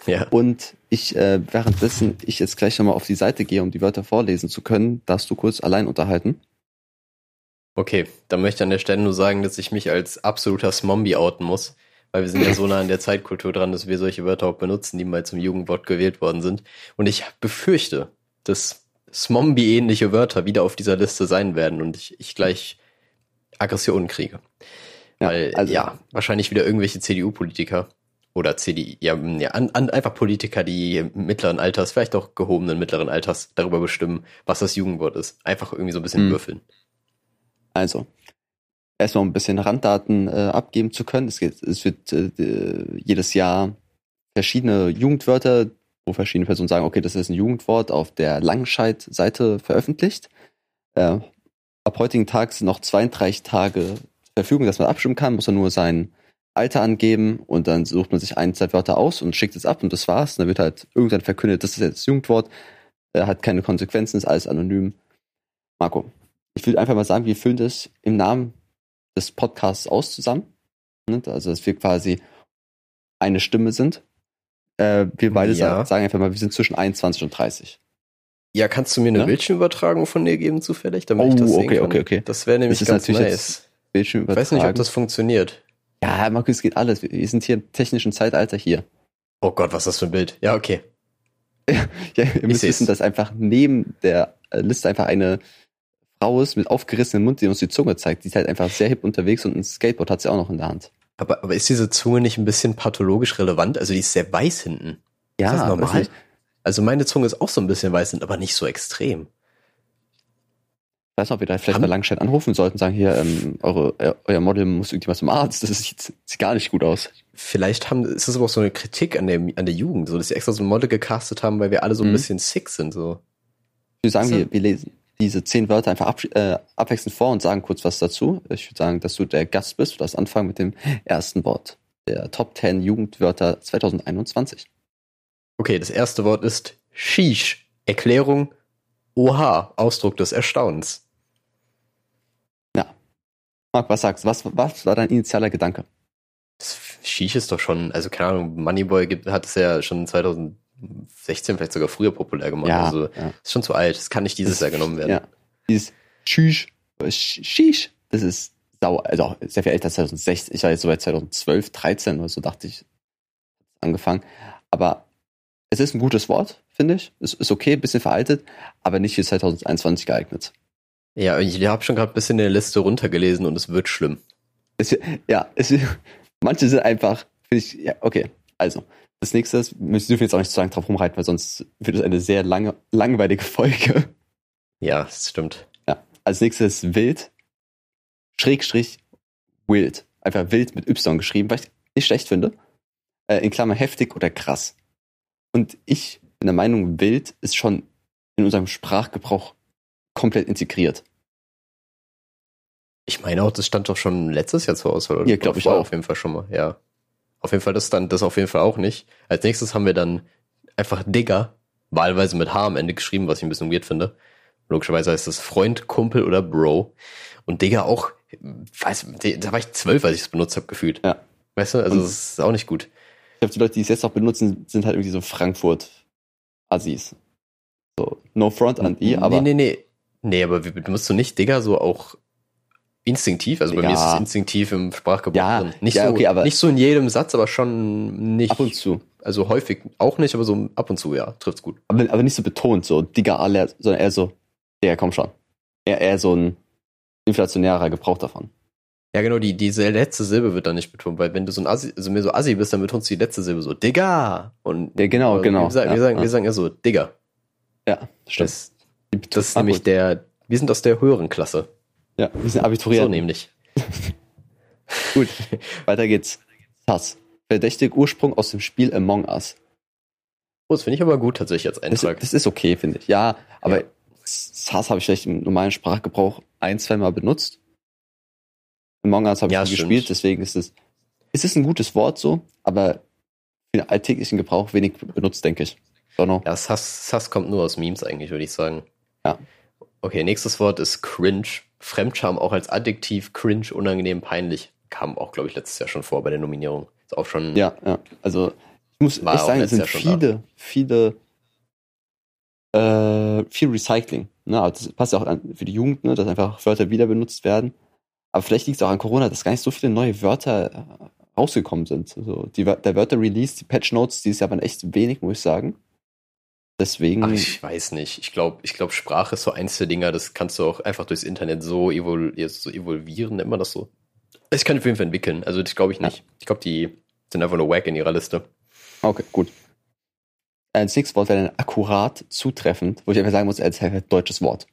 Ja. Und ich, äh, währenddessen ich jetzt gleich nochmal auf die Seite gehe, um die Wörter vorlesen zu können, darfst du kurz allein unterhalten. Okay, dann möchte ich an der Stelle nur sagen, dass ich mich als absoluter Smombie outen muss, weil wir sind ja so nah an der Zeitkultur dran, dass wir solche Wörter auch benutzen, die mal zum Jugendwort gewählt worden sind. Und ich befürchte, dass Smombie-ähnliche Wörter wieder auf dieser Liste sein werden und ich, ich gleich Aggressionen kriege. Ja, Weil, also- ja, wahrscheinlich wieder irgendwelche CDU-Politiker oder CDI, ja, ja an, an, einfach Politiker, die mittleren Alters, vielleicht auch gehobenen mittleren Alters darüber bestimmen, was das Jugendwort ist. Einfach irgendwie so ein bisschen Hm. würfeln. Also, erstmal ein bisschen Randdaten äh, abgeben zu können. Es, geht, es wird äh, jedes Jahr verschiedene Jugendwörter, wo verschiedene Personen sagen, okay, das ist ein Jugendwort, auf der Langenscheid-Seite veröffentlicht. Äh, ab heutigen Tag sind noch 32 Tage zur Verfügung, dass man abstimmen kann, muss er nur sein Alter angeben und dann sucht man sich ein, zwei Wörter aus und schickt es ab und das war's. Und dann wird halt irgendwann verkündet, das ist jetzt das Jugendwort, äh, hat keine Konsequenzen, ist alles anonym. Marco, ich würde einfach mal sagen, wir füllen das im Namen des Podcasts aus zusammen. Ne? Also, dass wir quasi eine Stimme sind. Äh, wir beide Ja. sa- sagen einfach mal, wir sind zwischen 21 und 30. Ja, kannst du mir eine Ja? Bildschirmübertragung von dir geben zufällig, damit ich Oh, das sehen okay, kann? okay, okay. Das wäre nämlich Das ganz nice. Ich weiß nicht, ob das funktioniert. Ja, Marco, es geht alles. Wir- sind hier im technischen Zeitalter hier. Oh Gott, was ist das für ein Bild? Ja, okay. Ja, ihr müsst wissen, dass einfach neben der äh, Liste einfach eine Frau ist mit aufgerissenem Mund, die uns die Zunge zeigt. Die ist halt einfach sehr hip unterwegs und ein Skateboard hat sie auch noch in der Hand. Aber, aber ist diese Zunge nicht ein bisschen pathologisch relevant? Also die ist sehr weiß hinten. Ja, ist das normal? Also meine Zunge ist auch so ein bisschen weiß hinten, aber nicht so extrem. Ich weiß nicht, ob wir da vielleicht Haben- bei Langstein anrufen sollten und sagen, hier, ähm, eure, äh, euer Model muss irgendjemand zum Arzt. Das sieht, sieht gar nicht gut aus. Vielleicht haben, ist das aber auch so eine Kritik an, dem, an der Jugend, so dass sie extra so ein Model gecastet haben, weil wir alle so ein Mhm. bisschen sick sind. So. Ich würde sagen, wir, wir lesen diese zehn Wörter einfach ab, äh, abwechselnd vor und sagen kurz was dazu. Ich würde sagen, dass du der Gast bist. Du darfst anfangen mit dem ersten Wort. Der Top 10 Jugendwörter 2021. Okay, das erste Wort ist Shish. Erklärung Oha, Ausdruck des Erstaunens. Marc, was sagst du? Was, was war dein initialer Gedanke? Das Shish ist doch schon, also keine Ahnung, Moneyboy gibt, hat es ja schon 2016 vielleicht sogar früher populär gemacht. Also ja. ist schon zu alt. Das kann nicht dieses Jahr genommen werden. Ja. Dieses Tschüss, äh, Sch- Shish, das ist sauer, also sehr viel älter als 2016. Ich war jetzt so bei 2012, 13 oder so, dachte ich, angefangen. Aber es ist ein gutes Wort, finde ich. Es ist okay, bisschen veraltet, aber nicht für 2021 geeignet. Ja, ich habe schon gerade ein bisschen in der Liste runtergelesen und es wird schlimm. Es, ja, es, manche sind einfach, finde ich, ja, okay. Also, das nächste ist, wir dürfen jetzt auch nicht zu lange drauf rumreiten, weil sonst wird es eine sehr lange, langweilige Folge. Ja, das stimmt. Ja. Als nächstes ist wild. Schrägstrich wild. Einfach wild mit Y geschrieben, was ich nicht schlecht finde. Äh, in Klammer heftig oder krass. Und ich bin der Meinung, wild ist schon in unserem Sprachgebrauch komplett integriert. Ich meine auch, das stand doch schon letztes Jahr zur Auswahl. oder? Ja, glaub ich auch. Auf jeden Fall schon mal, ja. Auf jeden Fall, das stand das auf jeden Fall auch nicht. Als nächstes haben wir dann einfach Digger, wahlweise mit H am Ende geschrieben, was ich ein bisschen weird finde. Logischerweise heißt das Freund, Kumpel oder Bro. Und Digger auch, weiß, da war ich zwölf, als ich es benutzt habe, gefühlt. Ja. Weißt du, also Und- das ist auch nicht gut. Ich glaube, die Leute, die es jetzt noch benutzen, sind halt irgendwie so Frankfurt-Assis. So, no front an die, aber nee, nee, nee. Nee, aber benutzt du nicht Digger so auch instinktiv? Also bei Ja. mir ist es instinktiv im Sprachgebrauch Ja, drin. Nicht, ja, so, okay, aber- nicht so in jedem Satz, aber schon nicht. ab und zu. Also häufig auch nicht, aber so ab und zu, ja, trifft's gut. Aber, aber nicht so betont, so Digga alle, sondern eher so, ja, komm schon. Eher, eher so ein inflationärer Gebrauch davon. Ja, genau, die, diese letzte Silbe wird dann nicht betont, weil wenn du so ein Assi, also mehr so Assi bist, dann betonst du die letzte Silbe so, Digga! Und Ja, genau, aber genau, Wir sagen, ja, wir sagen, ja. wir sagen ja so, Digga. Ja, stimmt. Das, das ist nämlich der, wir sind aus der höheren Klasse. Ja, wir sind So Abiturienten. nämlich. Gut, weiter geht's. Sass. Verdächtig Ursprung aus dem Spiel Among Us. Oh, das finde ich aber gut tatsächlich als Das, Eintrag. das ist okay, finde ich. Ja, aber Ja. Sass habe ich vielleicht im normalen Sprachgebrauch ein, zwei Mal benutzt. Among Us habe ich Ja, gespielt, deswegen ist es, es ist ein gutes Wort so, aber für den alltäglichen Gebrauch wenig benutzt, denke ich. Don't know. Ja, Sass, Sass kommt nur aus Memes eigentlich, würde ich sagen. Ja. Okay, nächstes Wort ist cringe. Fremdscham auch als Adjektiv, cringe, unangenehm, peinlich. Kam auch, glaube ich, letztes Jahr schon vor bei der Nominierung. Ist auch schon. Ja, ja. Also ich muss echt sagen, es sind viele, viele, äh, viel Recycling. Ne? Aber das passt ja auch an, für die Jugend, ne? dass einfach Wörter wieder benutzt werden. Aber vielleicht liegt es auch an Corona, dass gar nicht so viele neue Wörter äh, rausgekommen sind. Also die, der Wörter-Release, die Patch-Notes, dieses Jahr waren echt wenig, muss ich sagen. Deswegen, Ach, ich weiß nicht. Ich glaube, ich glaub, Sprache ist so eins der Dinger, das kannst du auch einfach durchs Internet so, evol so evolvieren, nennt man das so. Das kann auf jeden Fall entwickeln. Also, das glaube ich nicht. Ich glaube, die sind einfach nur wack in ihrer Liste. okay, gut. Das nächste Wort wäre dann akkurat zutreffend, wo ich einfach sagen muss, als deutsches Wort.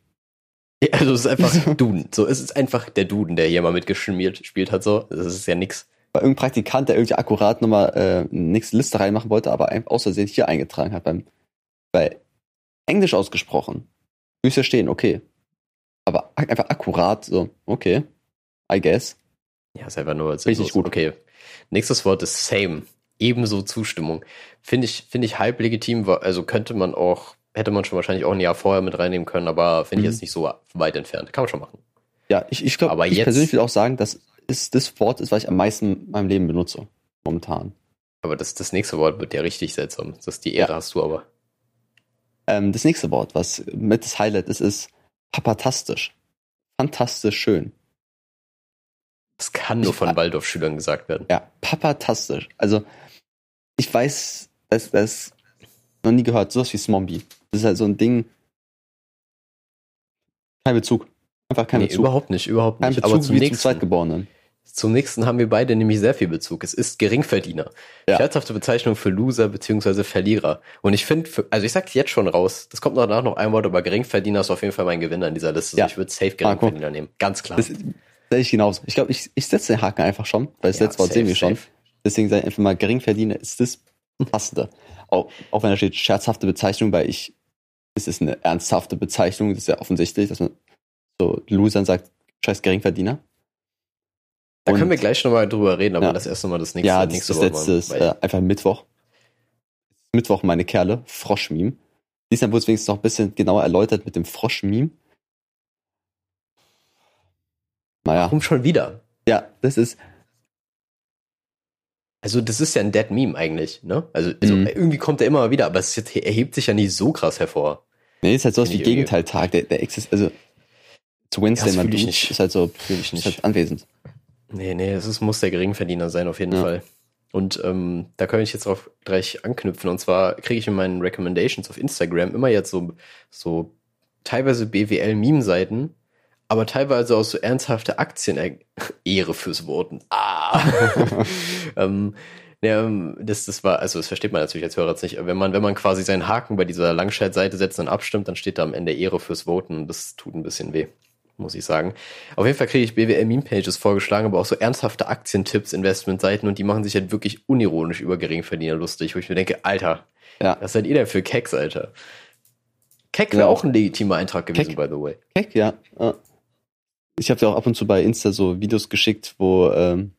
Ja, also, es ist einfach Duden. So, es ist einfach der Duden, der hier mal mitgespielt gespielt hat, so. Das ist ja nix. Bei irgendeinem Praktikant, der irgendwie akkurat nochmal äh, nächste Liste reinmachen wollte, aber aus Versehen hier eingetragen hat. Beim, bei Englisch ausgesprochen. Würde ich verstehen, okay. Aber ak- einfach akkurat, so, okay. I guess. Ja, ist einfach nur ich nicht gut. Okay. Nächstes Wort ist same. Ebenso Zustimmung. Finde ich, finde ich halb legitim, also könnte man auch, hätte man schon wahrscheinlich auch ein Jahr vorher mit reinnehmen können, aber finde ich Mhm. jetzt nicht so weit entfernt. Kann man schon machen. Ja, ich, ich glaube, Aber ich jetzt- persönlich will auch sagen, dass ist das Wort ist, was ich am meisten in meinem Leben benutze. Momentan. Aber das, das nächste Wort wird ja richtig seltsam. Das ist die Ehre Ja. hast du aber. Ähm, das nächste Wort, was mit das Highlight ist, ist papatastisch. Fantastisch schön. Das kann nur Ich- von Waldorfschülern gesagt werden. Ja, papatastisch. Also, ich weiß, das, das noch nie gehört, sowas wie Smombie. Das ist halt so ein Ding. Kein Bezug. Einfach kein Nee, Bezug. überhaupt nicht, überhaupt Kein nicht. Bezug Aber zum wie zum nächsten, Zweitgeborenen. Zum nächsten haben wir beide nämlich sehr viel Bezug. Es ist Geringverdiener. Ja. Scherzhafte Bezeichnung für Loser beziehungsweise Verlierer. Und ich finde, also ich sag jetzt schon raus, das kommt danach noch ein Wort, aber Geringverdiener ist auf jeden Fall mein Gewinner in dieser Liste. Ja. Also ich würde safe Marco. Geringverdiener nehmen. Ganz klar. Das sehe ich genauso. Ich glaube, ich, ich setze den Haken einfach schon, weil das Ja, letzte Wort sehen wir schon. safe. Deswegen sage ich einfach mal, Geringverdiener ist das Passende. Auch, auch wenn da steht scherzhafte Bezeichnung, weil ich, es ist eine ernsthafte Bezeichnung, das ist ja offensichtlich, dass man so Losern sagt, scheiß Geringverdiener. Da Und- können wir gleich nochmal drüber reden, aber Ja. das erste Mal das nächste, ja, das, nächste das letzte ist äh, einfach Mittwoch. Mittwoch, meine Kerle, Frosch-Meme. Diesmal wurde es wenigstens noch ein bisschen genauer erläutert mit dem Frosch-Meme. Naja, Warum schon wieder? ja, das ist, Also, das ist ja ein Dead Meme eigentlich, ne? Also, also Mhm. irgendwie kommt er immer mal wieder, aber es ist jetzt, er hebt sich ja nicht so krass hervor. nee, ist halt sowas wie Gegenteiltag, der, der existiert, also zu Wednesday, Das man nicht. ist halt so, Fühl ich ist halt anwesend. Nee, nee, es muss der Geringverdiener sein, auf jeden Ja. Fall. Und ähm, da kann ich jetzt drauf gleich anknüpfen. Und zwar kriege ich in meinen Recommendations auf Instagram immer jetzt so, so teilweise BWL-Meme-Seiten, aber teilweise auch so ernsthafte Aktien Ehre fürs Worten. Ah! ähm, ja, ähm, das, das war, also das versteht man natürlich als Hörer jetzt nicht. Wenn man, wenn man quasi seinen Haken bei dieser Langscheid-Seite setzt und abstimmt, dann steht da am Ende Ehre fürs Voten. Und das tut ein bisschen weh, muss ich sagen. Auf jeden Fall kriege ich BWL-Meme-Pages vorgeschlagen, aber auch so ernsthafte Aktientipps, Investmentseiten und die machen sich halt wirklich unironisch über Geringverdiener lustig, wo ich mir denke, Alter, Ja, was seid ihr denn für Keks, Alter? Keck Ja. wäre auch ein legitimer Eintrag gewesen, Keck. by the way. Keck, ja. ja. Ich habe dir auch ab und zu bei Insta so Videos geschickt, wo ähm,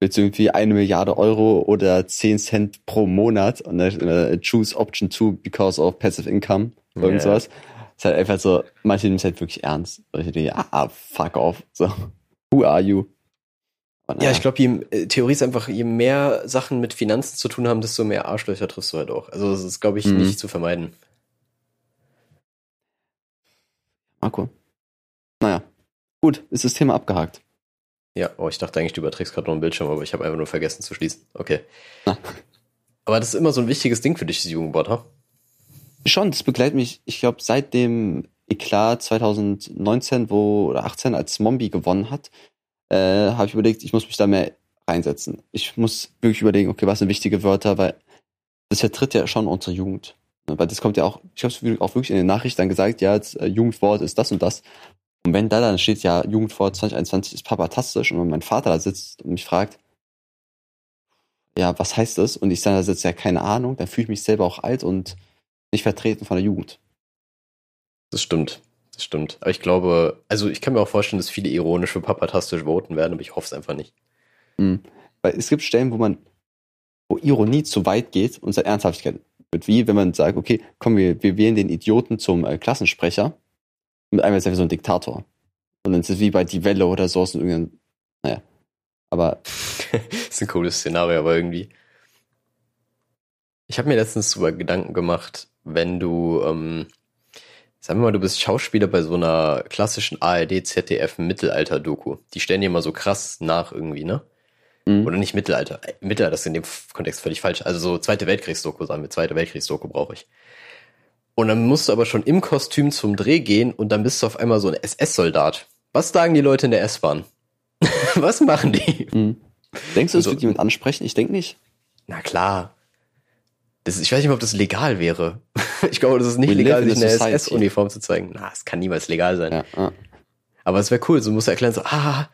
jetzt irgendwie eine Milliarde Euro oder 10 Cent pro Monat und äh, choose option 2 because of passive income, irgend Ja. sowas. Ist halt einfach so, manche nehmen es halt wirklich ernst. Und ich denke, ah, fuck off. So, who are you? Aber Ja, ich glaube, äh, Theorie ist einfach, je mehr Sachen mit Finanzen zu tun haben, desto mehr Arschlöcher triffst du halt auch. Also das ist, glaube ich, Mhm. nicht zu vermeiden. Marco. Naja. Gut, ist das Thema abgehakt. Ja, oh, ich dachte eigentlich, du überträgst gerade noch einen Bildschirm, aber ich habe einfach nur vergessen zu schließen. Okay. Na. Aber das ist immer so ein wichtiges Ding für dich, das Jugendwort, ha? Schon, das begleitet mich, ich glaube, seit dem Eklat 2019, wo, oder 18, als Mombi gewonnen hat, äh, habe ich überlegt, ich muss mich da mehr reinsetzen. Ich muss wirklich überlegen, okay, was sind wichtige Wörter, weil das vertritt ja schon unsere Jugend. Weil das kommt ja auch, ich habe es auch wirklich in den Nachrichten dann gesagt, ja, jetzt, äh, Jugendwort ist das und das. Und wenn da dann steht, ja, Jugendwort 2021 ist papatastisch und wenn mein Vater da sitzt und mich fragt, ja, was heißt das? Und ich sage, da sitzt ja keine Ahnung, dann fühle ich mich selber auch alt und nicht vertreten von der Jugend. Das stimmt. Das stimmt. Aber ich glaube, also ich kann mir auch vorstellen, dass viele ironisch für papatastisch voten werden, aber ich hoffe es einfach nicht. Mhm. Weil es gibt Stellen, wo man, wo Ironie zu weit geht und seine Ernsthaftigkeit wird. Wie wenn man sagt, okay, komm, wir, wir wählen den Idioten zum äh, Klassensprecher. Und einmal ist er so ein Diktator. Und dann ist es wie bei Die Welle oder so. Und irgendein, naja. Aber. das ist ein cooles Szenario, aber irgendwie. Ich habe mir letztens sogar Gedanken gemacht, wenn du, ähm, sagen wir mal, du bist Schauspieler bei so einer klassischen ARD, ZDF Mittelalter-Doku. Die stellen dir immer so krass nach irgendwie, ne? Mhm. Oder nicht Mittelalter. Äh, Mittelalter ist in dem Kontext völlig falsch. Also so Zweite Weltkriegsdoku, sagen wir, Zweite Weltkriegsdoku brauche ich. Und dann musst du aber schon im Kostüm zum Dreh gehen und dann bist du auf einmal so ein SS-Soldat. Was sagen die Leute in der S-Bahn? Was machen die? Mhm. Denkst du, es Also- wird jemand ansprechen? Ich denke nicht. Na klar. Das ich weiß nicht ob das legal wäre. Ich glaube, das ist nicht We legal, sich eine. SS-Uniform zu zeigen. Na, es kann niemals legal sein. Ja. Aber es wäre cool, so musst du erklären, so, ah,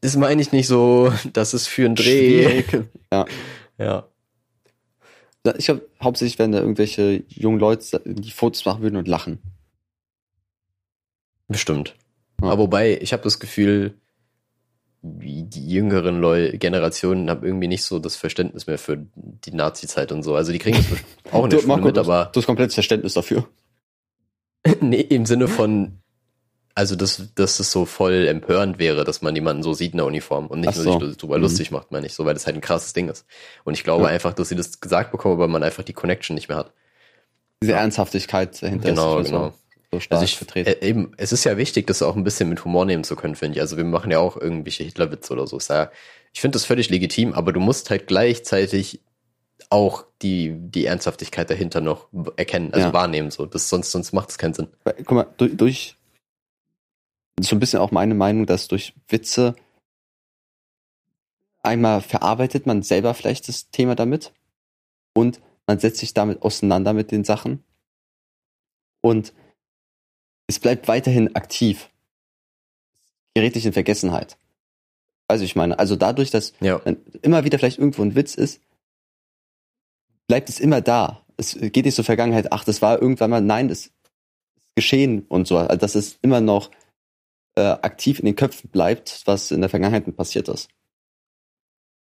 das meine ich nicht so, das ist für einen Dreh. Schwierig. Ja. Ja. Ich glaube, hauptsächlich werden da irgendwelche jungen Leute die Fotos machen würden und lachen. Bestimmt. Ja. Aber wobei, ich habe das Gefühl, die jüngeren Leu Generationen haben irgendwie nicht so das Verständnis mehr für die Nazi-Zeit und so. Also die kriegen das auch Marco, mit, du, aber du hast komplettes Verständnis dafür. nee, im Sinne von, also dass, dass es so voll empörend wäre, dass man jemanden so sieht in der Uniform und nicht Ach nur so. sich drüber Mhm. lustig macht, meine ich, so, weil das halt ein krasses Ding ist. Und ich glaube Ja. einfach, dass sie das gesagt bekommen, aber man einfach die Connection nicht mehr hat. Diese Ernsthaftigkeit dahinter Genau, ist nicht mehr genau. so, so stark Also ich, vertreten. äh, eben, es ist ja wichtig, das auch ein bisschen mit Humor nehmen zu können, finde ich. Also wir machen ja auch irgendwelche Hitlerwitze oder so. Ja, ich finde das völlig legitim, aber du musst halt gleichzeitig auch die, die Ernsthaftigkeit dahinter noch erkennen, also Ja. wahrnehmen, so. Das, sonst, sonst macht es keinen Sinn. Guck mal, durch, durch das ist so ein bisschen auch meine Meinung, dass durch Witze einmal verarbeitet man selber vielleicht das Thema damit und man setzt sich damit auseinander mit den Sachen und es bleibt weiterhin aktiv. Gerät nicht in Vergessenheit. Also ich meine, also dadurch, dass Ja. immer wieder vielleicht irgendwo ein Witz ist, bleibt es immer da. Es geht nicht zur Vergangenheit, ach, das war irgendwann mal, nein, das ist geschehen und so. Also dass es immer noch äh, aktiv in den Köpfen bleibt, was in der Vergangenheit passiert ist.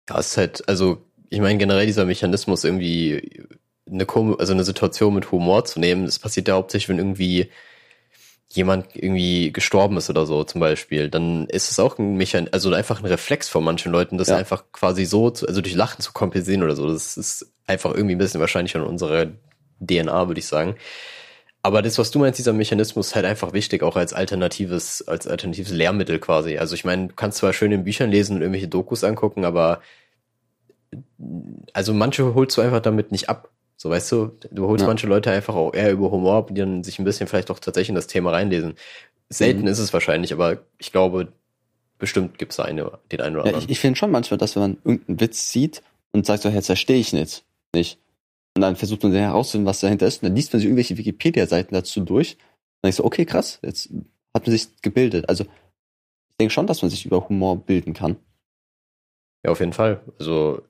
Ja, es ist halt, also, ich meine, generell dieser Mechanismus irgendwie eine, also eine Situation mit Humor zu nehmen, das passiert ja hauptsächlich, wenn irgendwie jemand irgendwie gestorben ist oder so zum Beispiel, dann ist es auch ein Mechan also einfach ein Reflex von manchen Leuten, das Ja. einfach quasi so, zu, also durch Lachen zu kompensieren oder so. Das ist einfach irgendwie ein bisschen wahrscheinlich in unserer DNA, würde ich sagen. Aber das, was du meinst, dieser Mechanismus ist halt einfach wichtig, auch als alternatives, als alternatives Lehrmittel quasi. Also ich meine, du kannst zwar schön in Büchern lesen und irgendwelche Dokus angucken, aber also manche holst du einfach damit nicht ab. So weißt du, du holst Ja. manche Leute einfach auch eher über Humor ab, die dann sich ein bisschen vielleicht auch tatsächlich in das Thema reinlesen. Selten Mhm. ist es wahrscheinlich, aber ich glaube, bestimmt gibt's da eine, den einen oder Ja, anderen. ich ich finde schon manchmal, dass wenn man irgendeinen Witz sieht und sagt so, jetzt verstehe ich nicht, nicht. Und dann versucht man herauszufinden, was dahinter ist. Und dann liest man sich irgendwelche Wikipedia-Seiten dazu durch. Und dann ich so, okay, krass, jetzt hat man sich gebildet. Also ich denke schon, dass man sich über Humor bilden kann. Ja, auf jeden Fall. Also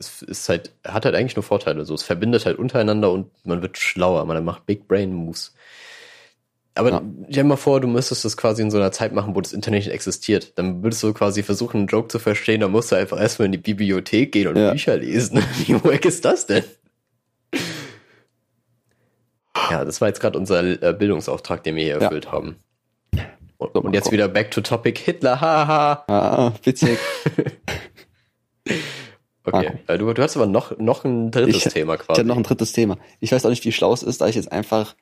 es ist halt, hat halt eigentlich nur Vorteile. So, es verbindet halt untereinander und man wird schlauer, man macht Big Brain Moves. Aber Ja. stell dir mal vor, du müsstest das quasi in so einer Zeit machen, wo das Internet nicht existiert. Dann würdest du quasi versuchen, einen Joke zu verstehen, dann musst du einfach erstmal in die Bibliothek gehen und Ja. Bücher lesen. Wie wack ist das denn? Ja, das war jetzt gerade unser äh, Bildungsauftrag, den wir hier Ja. erfüllt haben. Und, und jetzt wieder back to topic Hitler, haha. Ah, witzig. Okay, äh, du, du hast aber noch, noch ein drittes Ich- Thema Ich quasi. habe noch ein drittes Thema. Ich weiß auch nicht, wie schlau es ist, da ich jetzt einfach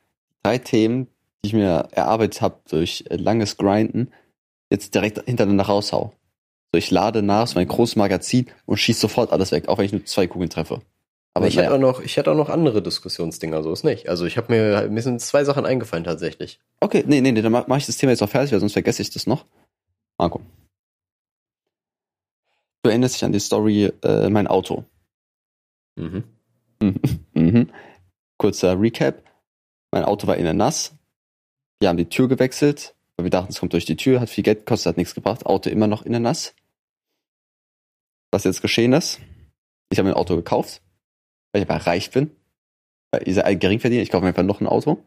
drei Themen, die ich mir erarbeitet habe durch langes Grinden, jetzt direkt hintereinander raushau. So, ich lade nach, so mein großes Magazin und schieß sofort alles weg, auch wenn ich nur zwei Kugeln treffe. Aber ich hätte naja. auch noch, ich hätte auch noch andere Diskussionsdinger, so ist nicht. Also ich habe mir, mir sind zwei Sachen eingefallen tatsächlich. Okay, nee, nee, nee, dann mache ich das Thema jetzt auch fertig, weil sonst vergesse ich das noch. Marco. Du erinnerst dich an die Story, äh, mein Auto. Mhm. Mhm. kurzer Recap. Mein Auto war innen nass. Wir haben die Tür gewechselt, weil wir dachten, es kommt durch die Tür, hat viel Geld gekostet, hat nichts gebracht. Auto immer noch innen nass. Was jetzt geschehen ist, ich habe mir ein Auto gekauft, weil ich aber reich bin. Weil ich ein Geringverdiener, ich kaufe mir einfach noch ein Auto.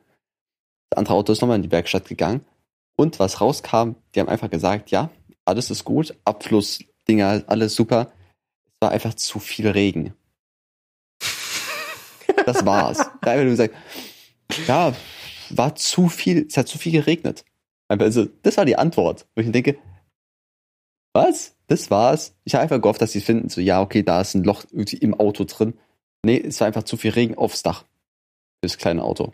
Das andere Auto ist nochmal in die Werkstatt gegangen. Und was rauskam, die haben einfach gesagt, ja, alles ist gut, Abflussdinger, alles super. Es war einfach zu viel Regen. Das war's. Da haben wir nur gesagt, ja, war zu viel, es hat zu viel geregnet. Also, das war die Antwort. Wo ich denke, was? Das war's? Ich habe einfach gehofft, dass sie finden, so, ja, okay, da ist ein Loch irgendwie im Auto drin. Nee, es war einfach zu viel Regen aufs Dach. Für das kleine Auto.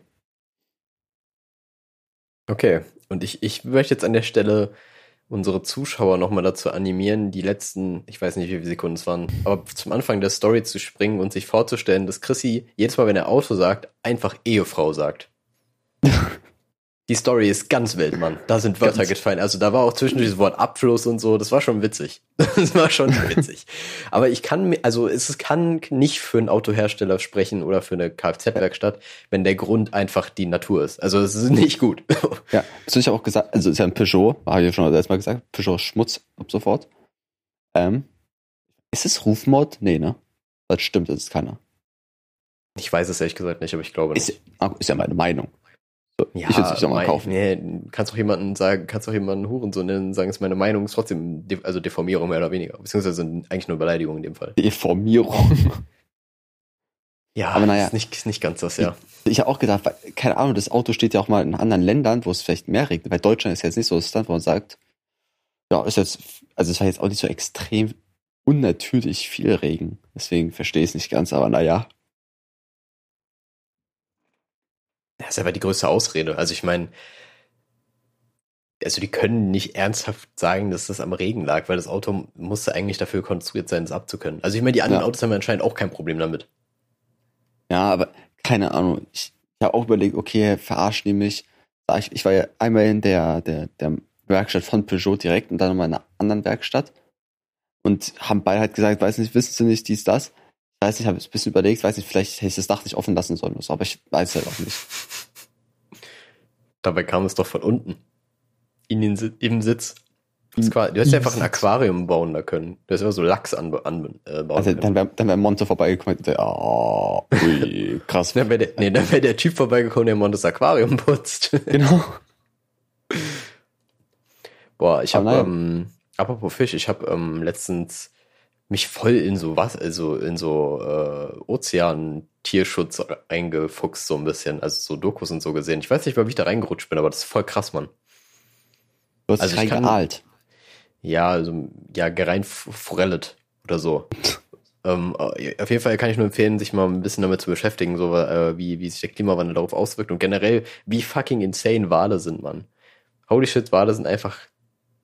Okay, und ich, ich möchte jetzt an der Stelle unsere Zuschauer nochmal dazu animieren, die letzten, ich weiß nicht, wie viele Sekunden es waren, aber zum Anfang der Story zu springen und sich vorzustellen, dass Chrissy jedes Mal, wenn er Auto sagt, einfach Ehefrau sagt. Die Story ist ganz wild, Mann. Da sind Wörter ganz. gefallen. Also da war auch zwischendurch das Wort Abfluss und so. Das war schon witzig. Das war schon witzig. Aber ich kann mir, also es kann nicht für einen Autohersteller sprechen oder für eine Kfz-Werkstatt, wenn der Grund einfach die Natur ist. Also es ist nicht gut. Ja, habe ich auch gesagt. Also es ist ja ein Peugeot, habe ich ja schon erstmal gesagt. Peugeot Schmutz ab sofort. Ähm, ist es Rufmord? Nee, ne? Das stimmt, das ist keiner. Ich weiß es ehrlich gesagt nicht, aber ich glaube nicht. Ist, ah, ist ja meine Meinung. Ja, ich würde es nicht mal kaufen. Nee, kannst auch jemanden sagen, kannst auch jemanden Hurensohn nennen, sagen, ist meine Meinung, ist trotzdem, also Deformierung mehr oder weniger. Beziehungsweise eigentlich nur Beleidigungen in dem Fall. Deformierung. Ja, aber naja. Ist nicht, ist nicht ganz das, ja. Ich, ich habe auch gedacht, weil, keine Ahnung, das Auto steht ja auch mal in anderen Ländern, wo es vielleicht mehr regnet. Weil Deutschland ist jetzt nicht so das Land, wo man sagt, ja, ist jetzt, also es war jetzt auch nicht so extrem unnatürlich viel Regen. Deswegen verstehe ich es nicht ganz, aber naja. Das ist aber die größte Ausrede. Also ich meine, also die können nicht ernsthaft sagen, dass das am Regen lag, weil das Auto musste eigentlich dafür konstruiert sein, das abzukönnen. Also ich meine, die anderen ja. Autos haben anscheinend auch kein Problem damit. Ja, aber keine Ahnung. Ich, ich habe auch überlegt, okay, verarscht die mich. Ich, ich war ja einmal in der, der, der Werkstatt von Peugeot direkt und dann nochmal in einer anderen Werkstatt und haben beide halt gesagt, weiß nicht, wissen sie nicht, dies, das weiß nicht, habe ein bisschen überlegt, weiß nicht, vielleicht hätte ich das Dach nicht offen lassen sollen, aber ich weiß halt auch nicht. Dabei kam es doch von unten. In den im Sitz. du hättest einfach ein Aquarium bauen da können. Du hättest einfach so Lachs anbauen an, äh, bauen Also dann wäre wär Monte vorbeigekommen und der, oh, ui, krass. dann wäre der, nee, dann wäre der Typ vorbeigekommen, der Montes Aquarium putzt. Genau. Boah, ich habe, ähm, apropos Fisch, ich habe ähm, letztens mich voll in so was, also in so äh, Ozean-Tierschutz eingefuchst, so ein bisschen. Also so Dokus und so gesehen. Ich weiß nicht mal, wie ich da reingerutscht bin, aber das ist voll krass, Mann. Du hast also dich gealt. Ja, also, ja, gerein forellet oder so. ähm, äh, auf jeden Fall kann ich nur empfehlen, sich mal ein bisschen damit zu beschäftigen, so äh, wie, wie sich der Klimawandel darauf auswirkt und generell, wie fucking insane Wale sind, Mann. Holy shit, Wale sind einfach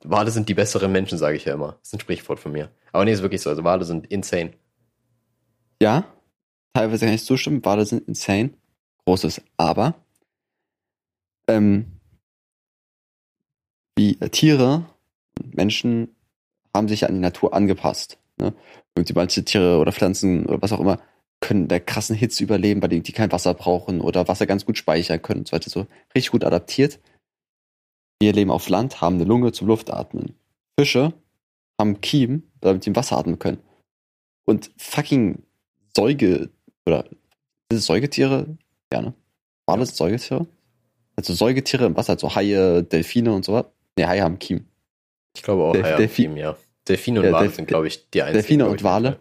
Wale sind die besseren Menschen, sage ich ja immer. Das ist ein Sprichwort von mir. Aber nee, ist wirklich so. Also Wale sind insane. Ja, teilweise kann ich zustimmen. Wale sind insane. Großes Aber. Ähm, wie äh, Tiere und Menschen haben sich an die Natur angepasst. Ne? Irgendwie manche Tiere oder Pflanzen oder was auch immer können der krassen Hitze überleben, weil die, die kein Wasser brauchen oder Wasser ganz gut speichern können und so weiter. So richtig gut adaptiert. Wir leben auf Land, haben eine Lunge zum Luftatmen. Fische haben Kiem, damit sie im Wasser atmen können. Und fucking Säuge, oder ist es Säugetiere? Ja, ne? War das Säugetiere? Also Säugetiere im Wasser, also Haie, Delfine und so was. Ne, Haie haben Kiem. Ich glaube auch, Haie haben Kiem, ja. Delfine und ja, Wale Delf sind, glaube ich, die einzigen. Delfine und Wale,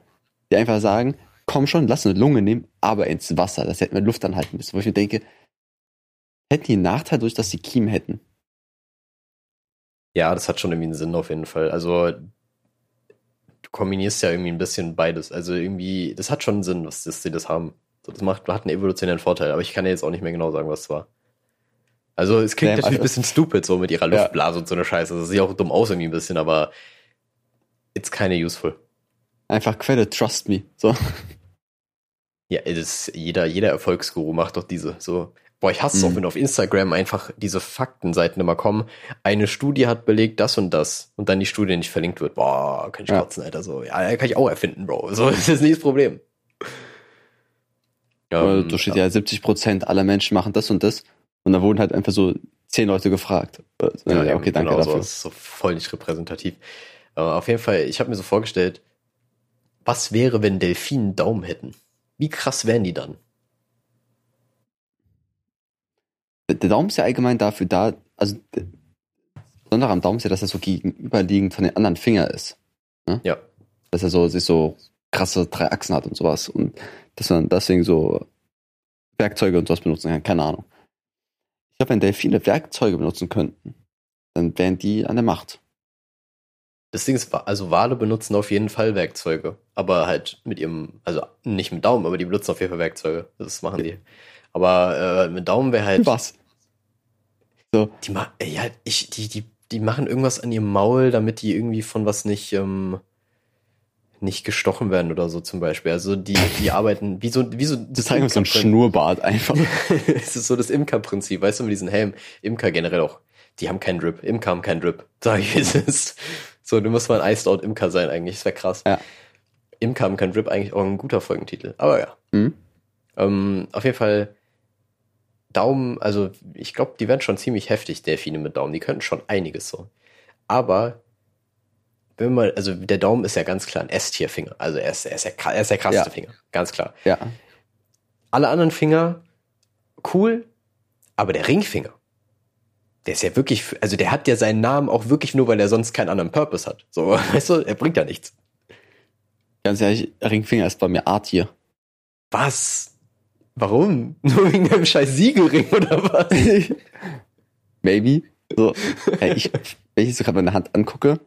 die einfach sagen, komm schon, lass eine Lunge nehmen, aber ins Wasser, dass sie halt mit Luft anhalten müssen. Wo ich mir denke, hätten die einen Nachteil durch, dass sie Kiem hätten? Ja, das hat schon irgendwie einen Sinn auf jeden Fall. Also du kombinierst ja irgendwie ein bisschen beides. Also irgendwie, das hat schon einen Sinn, dass, dass sie das haben. Das macht, hat einen evolutionären Vorteil, aber ich kann ja jetzt auch nicht mehr genau sagen, was es war. Also es klingt nee, natürlich also, ein bisschen stupid so mit ihrer Luftblase ja. und so eine Scheiße. Das sieht auch dumm aus irgendwie ein bisschen, aber it's keine useful. Einfach Quelle, trust me. So. Ja, das, jeder, jeder Erfolgsguru macht doch diese. So, Boah, ich hasse es mhm. auch, wenn auf Instagram einfach diese Faktenseiten immer kommen. Eine Studie hat belegt das und das und dann die Studie nicht verlinkt wird. Boah, kann ich ja. kotzen, Alter. So, ja, kann ich auch erfinden, Bro. So, das ist nicht das Problem. Weil Ähm, da steht ja 70% aller Menschen machen das und das. Und da wurden halt einfach so zehn Leute gefragt. Ja, ja, okay, danke genau, So, dafür. das ist so voll nicht repräsentativ. Aber auf jeden Fall, ich habe mir so vorgestellt, was wäre, wenn Delfine einen Daumen hätten? Wie krass wären die dann? Der Daumen ist ja allgemein dafür da, also der Besondere am Daumen ist ja, dass er so gegenüberliegend von den anderen Finger ist. Ja. Dass er so, sich so krasse drei Achsen hat und sowas. Und dass man deswegen so Werkzeuge und sowas benutzen kann. Keine Ahnung. Ich glaube, wenn Delfine Werkzeuge benutzen könnten, dann wären die an der Macht. Das Ding ist, also Wale benutzen auf jeden Fall Werkzeuge. Aber halt mit ihrem, also nicht mit Daumen, aber die benutzen auf jeden Fall Werkzeuge. Das machen die. Aber äh, mit Daumen wäre halt. Was? Die, ma äh, ja, ich, die, die, die machen irgendwas an ihrem Maul, damit die irgendwie von was nicht, ähm, nicht gestochen werden oder so zum Beispiel. Also die, die arbeiten wie so, wie so Das zeigen so ein Schnurrbart einfach. es ist so das Imker-Prinzip, weißt du, mit diesen Helm. Imker generell auch. Die haben keinen Drip. Imker haben keinen Drip. Sag ich, es ist. So, du musst mal ein Iced Out Imker sein eigentlich. Das wäre krass. Ja. Imker haben keinen Drip, eigentlich auch ein guter Folgentitel. Aber ja. Hm? Ähm, auf jeden Fall Daumen, also ich glaube, die werden schon ziemlich heftig, Delfine mit Daumen. Die könnten schon einiges so. Aber wenn man, also der Daumen ist ja ganz klar ein S-Tier-Finger. Also er ist, er ist, der, er ist der krasseste Ja. Finger. Ganz klar. Ja. Alle anderen Finger, cool, aber der Ringfinger, der ist ja wirklich, also der hat ja seinen Namen auch wirklich nur, weil er sonst keinen anderen Purpose hat. So, weißt du, er bringt ja nichts. Ganz ehrlich, Ringfinger ist bei mir A-Tier. Was? Warum? Nur wegen dem scheiß Siegelring oder was? Maybe. So, äh, ich, wenn ich jetzt so gerade meine Hand angucke,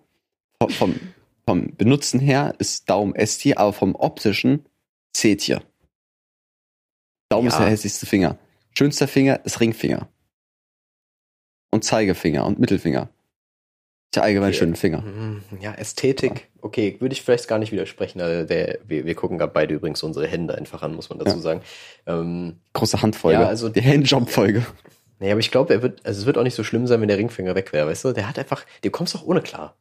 vom, vom, Benutzen her ist Daumen S-Tier, aber vom optischen C-Tier. Daumen ist Ja. der hässlichste Finger. Schönster Finger ist Ringfinger. Und Zeigefinger und Mittelfinger. Ja allgemein Okay. schöne Finger. Hm, Ja, Ästhetik. Okay, würde ich vielleicht gar nicht widersprechen. Also der, wir, wir gucken gerade beide übrigens unsere Hände einfach an, muss man dazu Ja. sagen. Ähm, Große Handfolge. Ja, also- die Handjob-Folge. nee, aber ich glaube, er wird, also es wird auch nicht so schlimm sein, wenn der Ringfinger weg wäre, weißt du? Der hat einfach, du kommst doch ohne klar.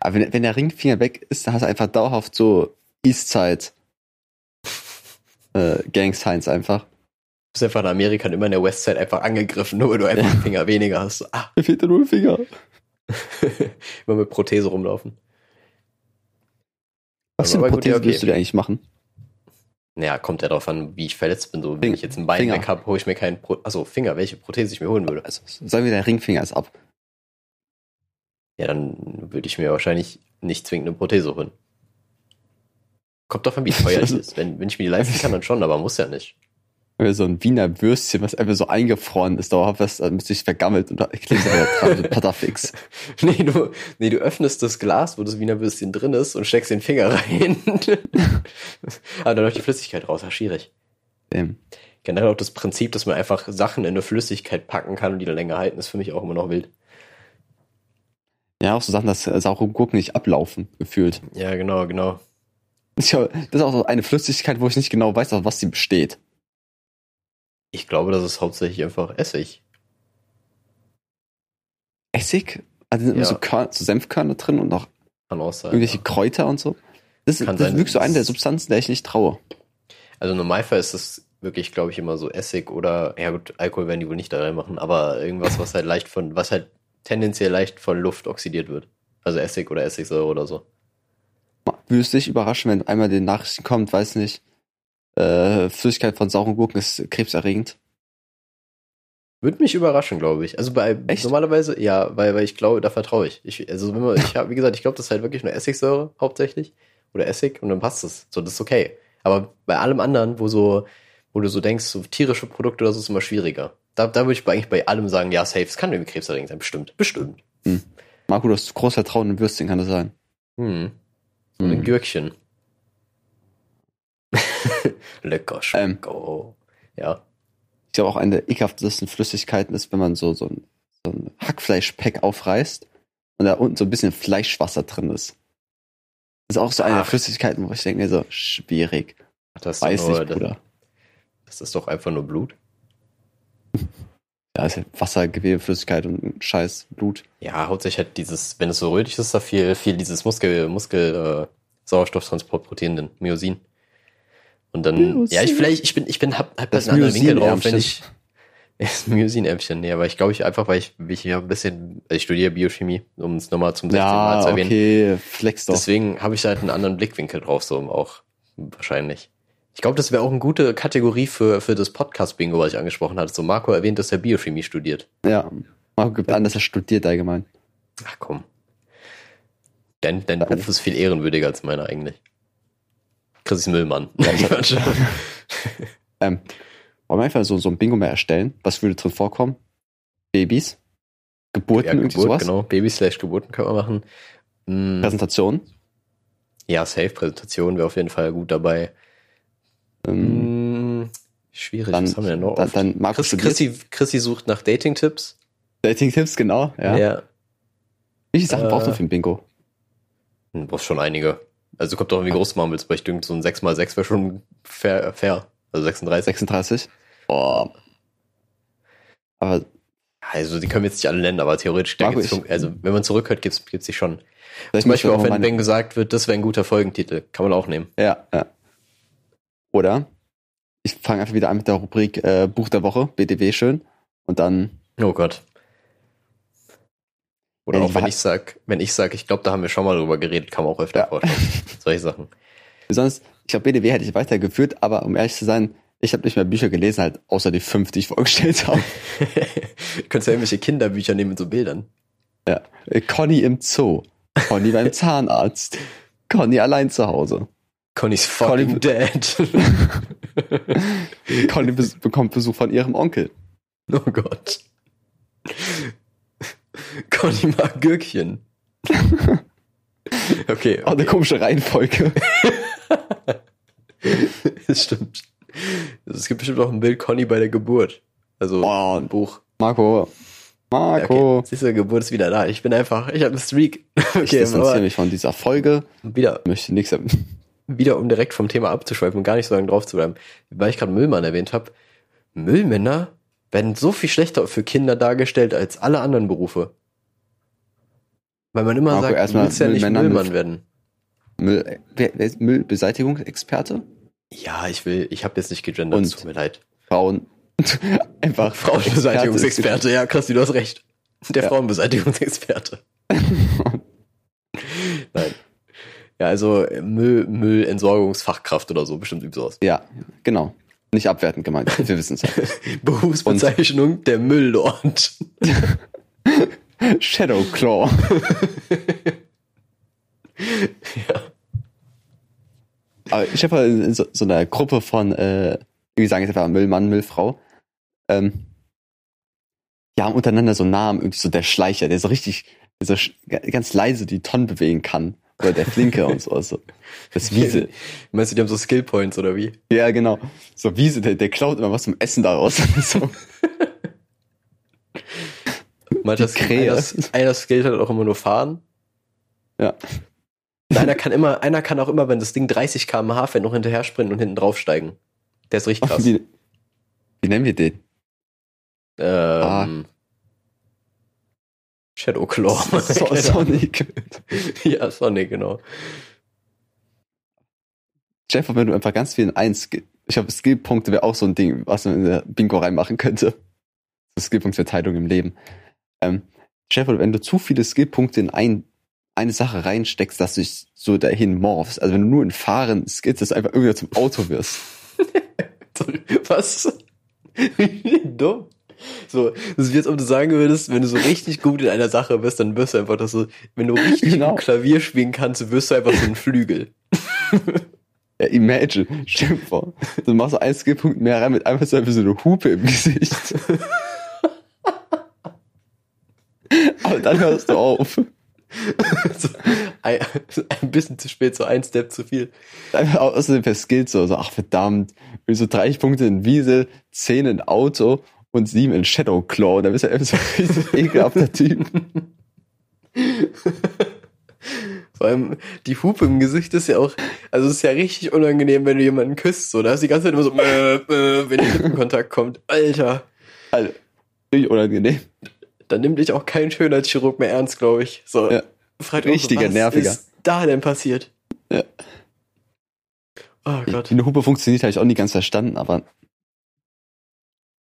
Aber wenn, wenn der Ringfinger weg ist, dann hast du einfach dauerhaft so Eastside äh, Gang Signs einfach. Du bist einfach in Amerika und immer in der Westside einfach angegriffen, nur weil du einfach Ja. einen Finger weniger hast. Ah, Mir fehlt der nur Finger. immer mit Prothese rumlaufen. Was für eine gut, ja, Prothese okay. würdest du dir eigentlich machen? Naja, kommt ja darauf an, wie ich verletzt bin. So, wenn Finger- ich jetzt ein Bein Finger. weg habe, hole ich mir keinen Pro also Finger, welche Prothese ich mir holen würde. Also, sagen wir, der Ringfinger ist ab. Ja, dann würde ich mir wahrscheinlich nicht zwingend eine Prothese holen. Kommt doch an, wie teuer die ist. Wenn, wenn ich mir die leisten kann, dann schon, aber muss ja nicht. Oder so ein Wiener Würstchen, was einfach so eingefroren ist, dauerhaft, was dann sich vergammelt und da wieder dran, so Patafix. Nee du, nee, du öffnest das Glas, wo das Wiener Würstchen drin ist und steckst den Finger rein. aber dann läuft die Flüssigkeit raus. Ja, schwierig. Ähm, Generell auch das Prinzip, dass man einfach Sachen in eine Flüssigkeit packen kann und die dann länger halten, ist für mich auch immer noch wild. Ja, auch so Sachen, dass äh, saure Gurken nicht ablaufen, gefühlt. Ja, genau, genau. Das ist ja- das ist auch so eine Flüssigkeit, wo ich nicht genau weiß, aus was sie besteht. Ich glaube, das ist hauptsächlich einfach Essig. Essig? Also sind immer Ja. so, Körn, so Senfkörner drin und noch Kann auch sein. irgendwelche Kräuter und so. Das, Kann das ist wirklich so eine der Substanzen, der ich nicht traue. Also Normalfall ist es wirklich, glaube ich, immer so Essig oder, ja gut, Alkohol werden die wohl nicht da reinmachen, aber irgendwas, was halt leicht von, was halt tendenziell leicht von Luft oxidiert wird. Also Essig oder Essigsäure oder so. Würdest dich überraschen, wenn einmal die Nachrichten kommt, weiß nicht, äh, Flüssigkeit von sauren Gurken ist krebserregend. Würde mich überraschen, glaube ich. Also bei Echt? normalerweise, ja, weil, weil ich glaube, da vertraue ich. ich. Also wenn man, ich habe, wie gesagt, ich glaube, das ist halt wirklich nur Essigsäure hauptsächlich oder Essig und dann passt es. So, das ist okay. Aber bei allem anderen, wo so, wo du so denkst, so tierische Produkte oder so, ist immer schwieriger. Da, da würde ich bei- eigentlich bei allem sagen, ja, safe, es kann irgendwie krebserregend sein, bestimmt, bestimmt. Marco, du hast groß Vertrauen in Würstchen, kann das sein? Hm. So ein Hm. Gürkchen. Lecker schmeckt. oh. Ja. Ich glaube auch eine der ekelhaftesten Flüssigkeiten ist, wenn man so, so ein, so ein Hackfleischpack aufreißt und da unten so ein bisschen Fleischwasser drin ist. Das ist auch so eine der Ach. Flüssigkeiten, wo ich denke so, schwierig. Das ist, Weiß doch nur, nicht, Bruder. das ist doch einfach nur Blut. Ja, ist ja Wassergewebe, Flüssigkeit und scheiß Blut. Ja, hauptsächlich halt dieses, wenn es so rötlich ist, da viel, viel dieses Muskel, Muskel, äh, Sauerstofftransportprotein, den Myosin. Und dann, ja, ich vielleicht, ich bin, ich bin, hab, hab das einen anderen Winkel drauf, wenn ich, das Musin-Ämpfchen, nee, aber ich glaube ich einfach, weil ich, ich hier ein bisschen, also ich studiere Biochemie, um es nochmal zum 16. Mal zu erwähnen. okay, flex doch. Deswegen habe ich da halt einen anderen Blickwinkel drauf, so auch wahrscheinlich. Ich glaube, das wäre auch eine gute Kategorie für, für das Podcast-Bingo, was ich angesprochen hatte. So, Marco erwähnt, dass er Biochemie studiert. Ja, Marco gibt an, dass er studiert allgemein. Ach komm. Dein, dein Beruf ist viel ehrenwürdiger als meiner eigentlich. Chris Müllmann. ähm, wollen wir einfach so, so ein Bingo mehr erstellen? Was würde drin vorkommen? Babys? Geburten, ja, irgendwie Geburt, sowas? genau. Babys slash Geburten können wir machen. Mm, Präsentation? ja, Safe-Präsentation wäre auf jeden Fall gut dabei. Ähm, Mm, schwierig, dann, was haben wir denn noch? dann, dann Chris. Chrissy, Chrissy sucht nach Dating-Tipps. Dating-Tipps, genau. Ja. ja. Wie viele Sachen Äh, brauchst du für ein Bingo? Du brauchst schon einige. Also kommt doch wie groß machen willst, weil ich denke, so ein 6x6 wäre schon fair, fair. Also 36. 36? Boah. Aber Also die können wir jetzt nicht alle nennen, aber theoretisch, da gibt's schon, also wenn man zurückhört, gibt's, gibt's die schon. Zum Beispiel auch wenn, wenn gesagt wird, das wäre ein guter Folgentitel, kann man auch nehmen. Ja, ja. Oder ich fange einfach wieder an mit der Rubrik äh, Buch der Woche, BDW schön. Und dann, Oh Gott. Oder Ja, auch wenn ich sag, wenn ich sag, ich glaube, da haben wir schon mal drüber geredet, kann man auch öfter Ja. vorstellen. Solche Sachen. besonders, ich glaube, BDW hätte ich weitergeführt, aber um ehrlich zu sein, ich habe nicht mehr Bücher gelesen, halt außer die fünf, die ich vorgestellt habe. du könntest ja irgendwelche Kinderbücher nehmen mit so Bildern. Ja. Äh, Conny im Zoo. Conny beim Zahnarzt. Conny allein zu Hause. Conny's fucking Conny- dead. Conny bekommt Besuch von ihrem Onkel. oh Gott. Conny mag Gürkchen. okay, Oh, eine komische Reihenfolge. das stimmt. Es gibt bestimmt auch ein Bild Conny bei der Geburt. Also Oh, ein Buch. Marco. Marco. Okay. Siehst du, Geburt ist wieder da. Ich bin einfach, ich habe einen Streak. Ich Okay, distanziere aber mich von dieser Folge. wieder, Möchte nichts haben. wieder um direkt vom Thema abzuschweifen und gar nicht so lange drauf zu bleiben, weil ich gerade Müllmann erwähnt habe. Müllmänner werden so viel schlechter für Kinder dargestellt als alle anderen Berufe. Weil man immer Marco, sagt, du erstmal willst ja nicht Müllmann mit- werden. Müll, wer, wer ist Müllbeseitigungsexperte? Ja, ich will, ich habe jetzt nicht gegendert, Und- tut mir leid. Frauen. Einfach Frauenbeseitigungsexperte, ja, krass, du hast recht. Der Ja. Frauenbeseitigungsexperte. Nein. Ja, also Müll, Müllentsorgungsfachkraft oder so, bestimmt übt sowas. Ja, genau. Nicht abwertend gemeint. Wir wissen es. Berufsbezeichnung der Mülllord. Shadowclaw. ja. Aber ich habe in so, so einer Gruppe von, äh, wie sagen jetzt einfach Müllmann, Müllfrau, ähm, die haben untereinander so Namen, irgendwie so der Schleicher, der so richtig, der so ganz leise die Tonnen bewegen kann. Oder der Flinke und so. Also. Das Wiese. Meinst du, die haben so Skillpoints oder wie? Ja, genau. So Wiese, der, der klaut immer was zum Essen daraus. so. Krähe. einer, einer skillt halt auch immer nur fahren? Ja. Und einer kann immer, einer kann auch immer, wenn das Ding 30 km/h fährt, noch hinterher sprinten und hinten draufsteigen. Der ist richtig krass. Wie, wie nennen wir den? Ähm, Shadowclaw. So, Sonic. ja, Sonic, genau. Jeff, wenn du einfach ganz viel in ein Skill, ich glaube, Skillpunkte wäre auch so ein Ding, was man in der Bingo reinmachen könnte. So Skillpunktverteilung im Leben. Ähm, Jeff, wenn du zu viele Skillpunkte in ein, eine Sache reinsteckst, dass du dich so dahin morphst, also wenn du nur in Fahren skillst, dass du einfach irgendwie zum Auto wirst. Was? Dumm. So, das ist wie, als ob du sagen würdest, wenn du so richtig gut in einer Sache bist, dann wirst du einfach, dass du, wenn du richtig Genau. Klavier spielen kannst, wirst du einfach so ein Flügel. Ja, imagine, dir vor, du machst so einen Skillpunkt mehr rein mit einfach so einfach so eine Hupe im Gesicht. Aber dann hörst du auf. so, ein, ein bisschen zu spät, so ein Step zu viel. Außerdem per Skill so, so, ach verdammt, so 30 Punkte in Wiese, 10 in Auto und 7 in Shadowclaw. Da bist du einfach so ein richtig ekelhafter Typ. Vor allem, die Hupe im Gesicht ist ja auch, also es ist ja richtig unangenehm, wenn du jemanden küsst, so. Da ist die ganze Zeit immer so, äh, äh, wenn der Lippenkontakt kommt. Alter. Also, richtig unangenehm. Dann nimmt dich auch kein Schönheitschirurg mehr ernst, glaube ich. So. Ja. Fragt auch so, Richtiger was Nerviger. ist da denn passiert? Ja. Oh Gott. Wie eine Hupe funktioniert, habe ich auch nie ganz verstanden, aber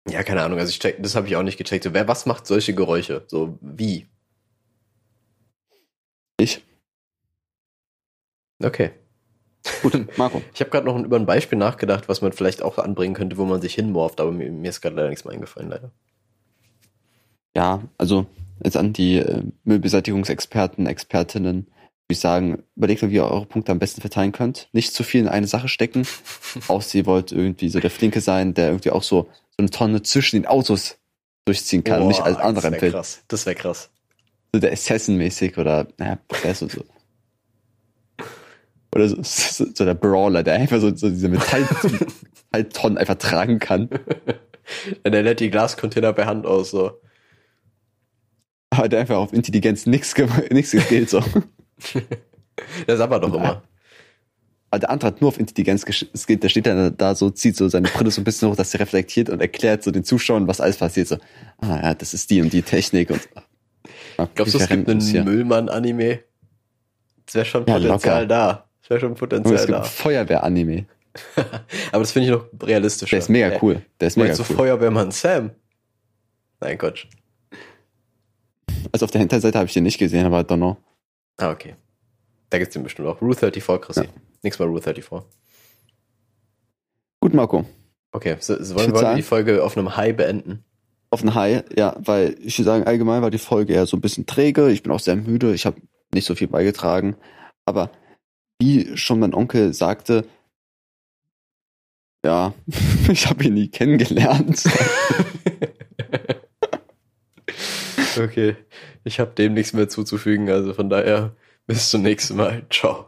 Ja, keine Ahnung. Also ich check, das habe ich auch nicht gecheckt. So, wer was macht solche Geräusche? So wie? ich. Okay. Gut, Marco. Ich habe gerade noch über ein Beispiel nachgedacht, was man vielleicht auch anbringen könnte, wo man sich hinmorft, aber mir, mir ist gerade leider nichts mehr eingefallen, leider. Ja, also jetzt an die äh, Müllbeseitigungsexperten, Expertinnen, würde ich sagen, überlegt mal, wie ihr eure Punkte am besten verteilen könnt. Nicht zu viel in eine Sache stecken. Außer ihr wollt irgendwie so der Flinke sein, der irgendwie auch so, so eine Tonne zwischen den Autos durchziehen kann und nicht als Boah, andere das wäre empfiehlt. krass. Das wäre krass. So der Assassin-mäßig oder, naja, Press und so. Oder so, so, so der Brawler, der einfach so, so diese Metall, Metalltonnen einfach tragen kann. Ja, der lädt die Glascontainer per Hand aus, so. Der einfach auf Intelligenz nichts nix gilt, so. Das aber doch immer. Aber der andere hat nur auf Intelligenz geskillt, der steht dann da so, zieht so seine Brille so ein bisschen hoch, dass sie reflektiert und erklärt so den Zuschauern, was alles passiert. So, ah ja, das ist die und die Technik und. Ah, Glaubst du, es gibt einen. Müllmann-Anime? Das wäre schon Ja, Potenzial locker. da. Das wäre schon Und Potenzial es gibt da. Feuerwehr-Anime. Aber das finde ich noch realistischer. Der ist mega cool. Der ist mega Meinst du cool. Feuerwehrmann Sam? Nein, Quatsch. Also auf der Hinterseite habe ich den nicht gesehen, aber know. Ah, okay. Da gibt's den bestimmt auch. Rule 34, Chrissy. Ja. Nix mal Rule 34. Gut, Marco. Okay, so, so wollen, wir sagen- die Folge auf einem High beenden? Auf den High, ja, weil ich würde sagen, allgemein war die Folge eher so ein bisschen träge. Ich bin auch sehr müde. Ich habe nicht so viel beigetragen. Aber wie schon mein Onkel sagte, ja, ich habe ihn nie kennengelernt. okay, ich habe dem nichts mehr zuzufügen, also von daher bis zum nächsten Mal. Ciao.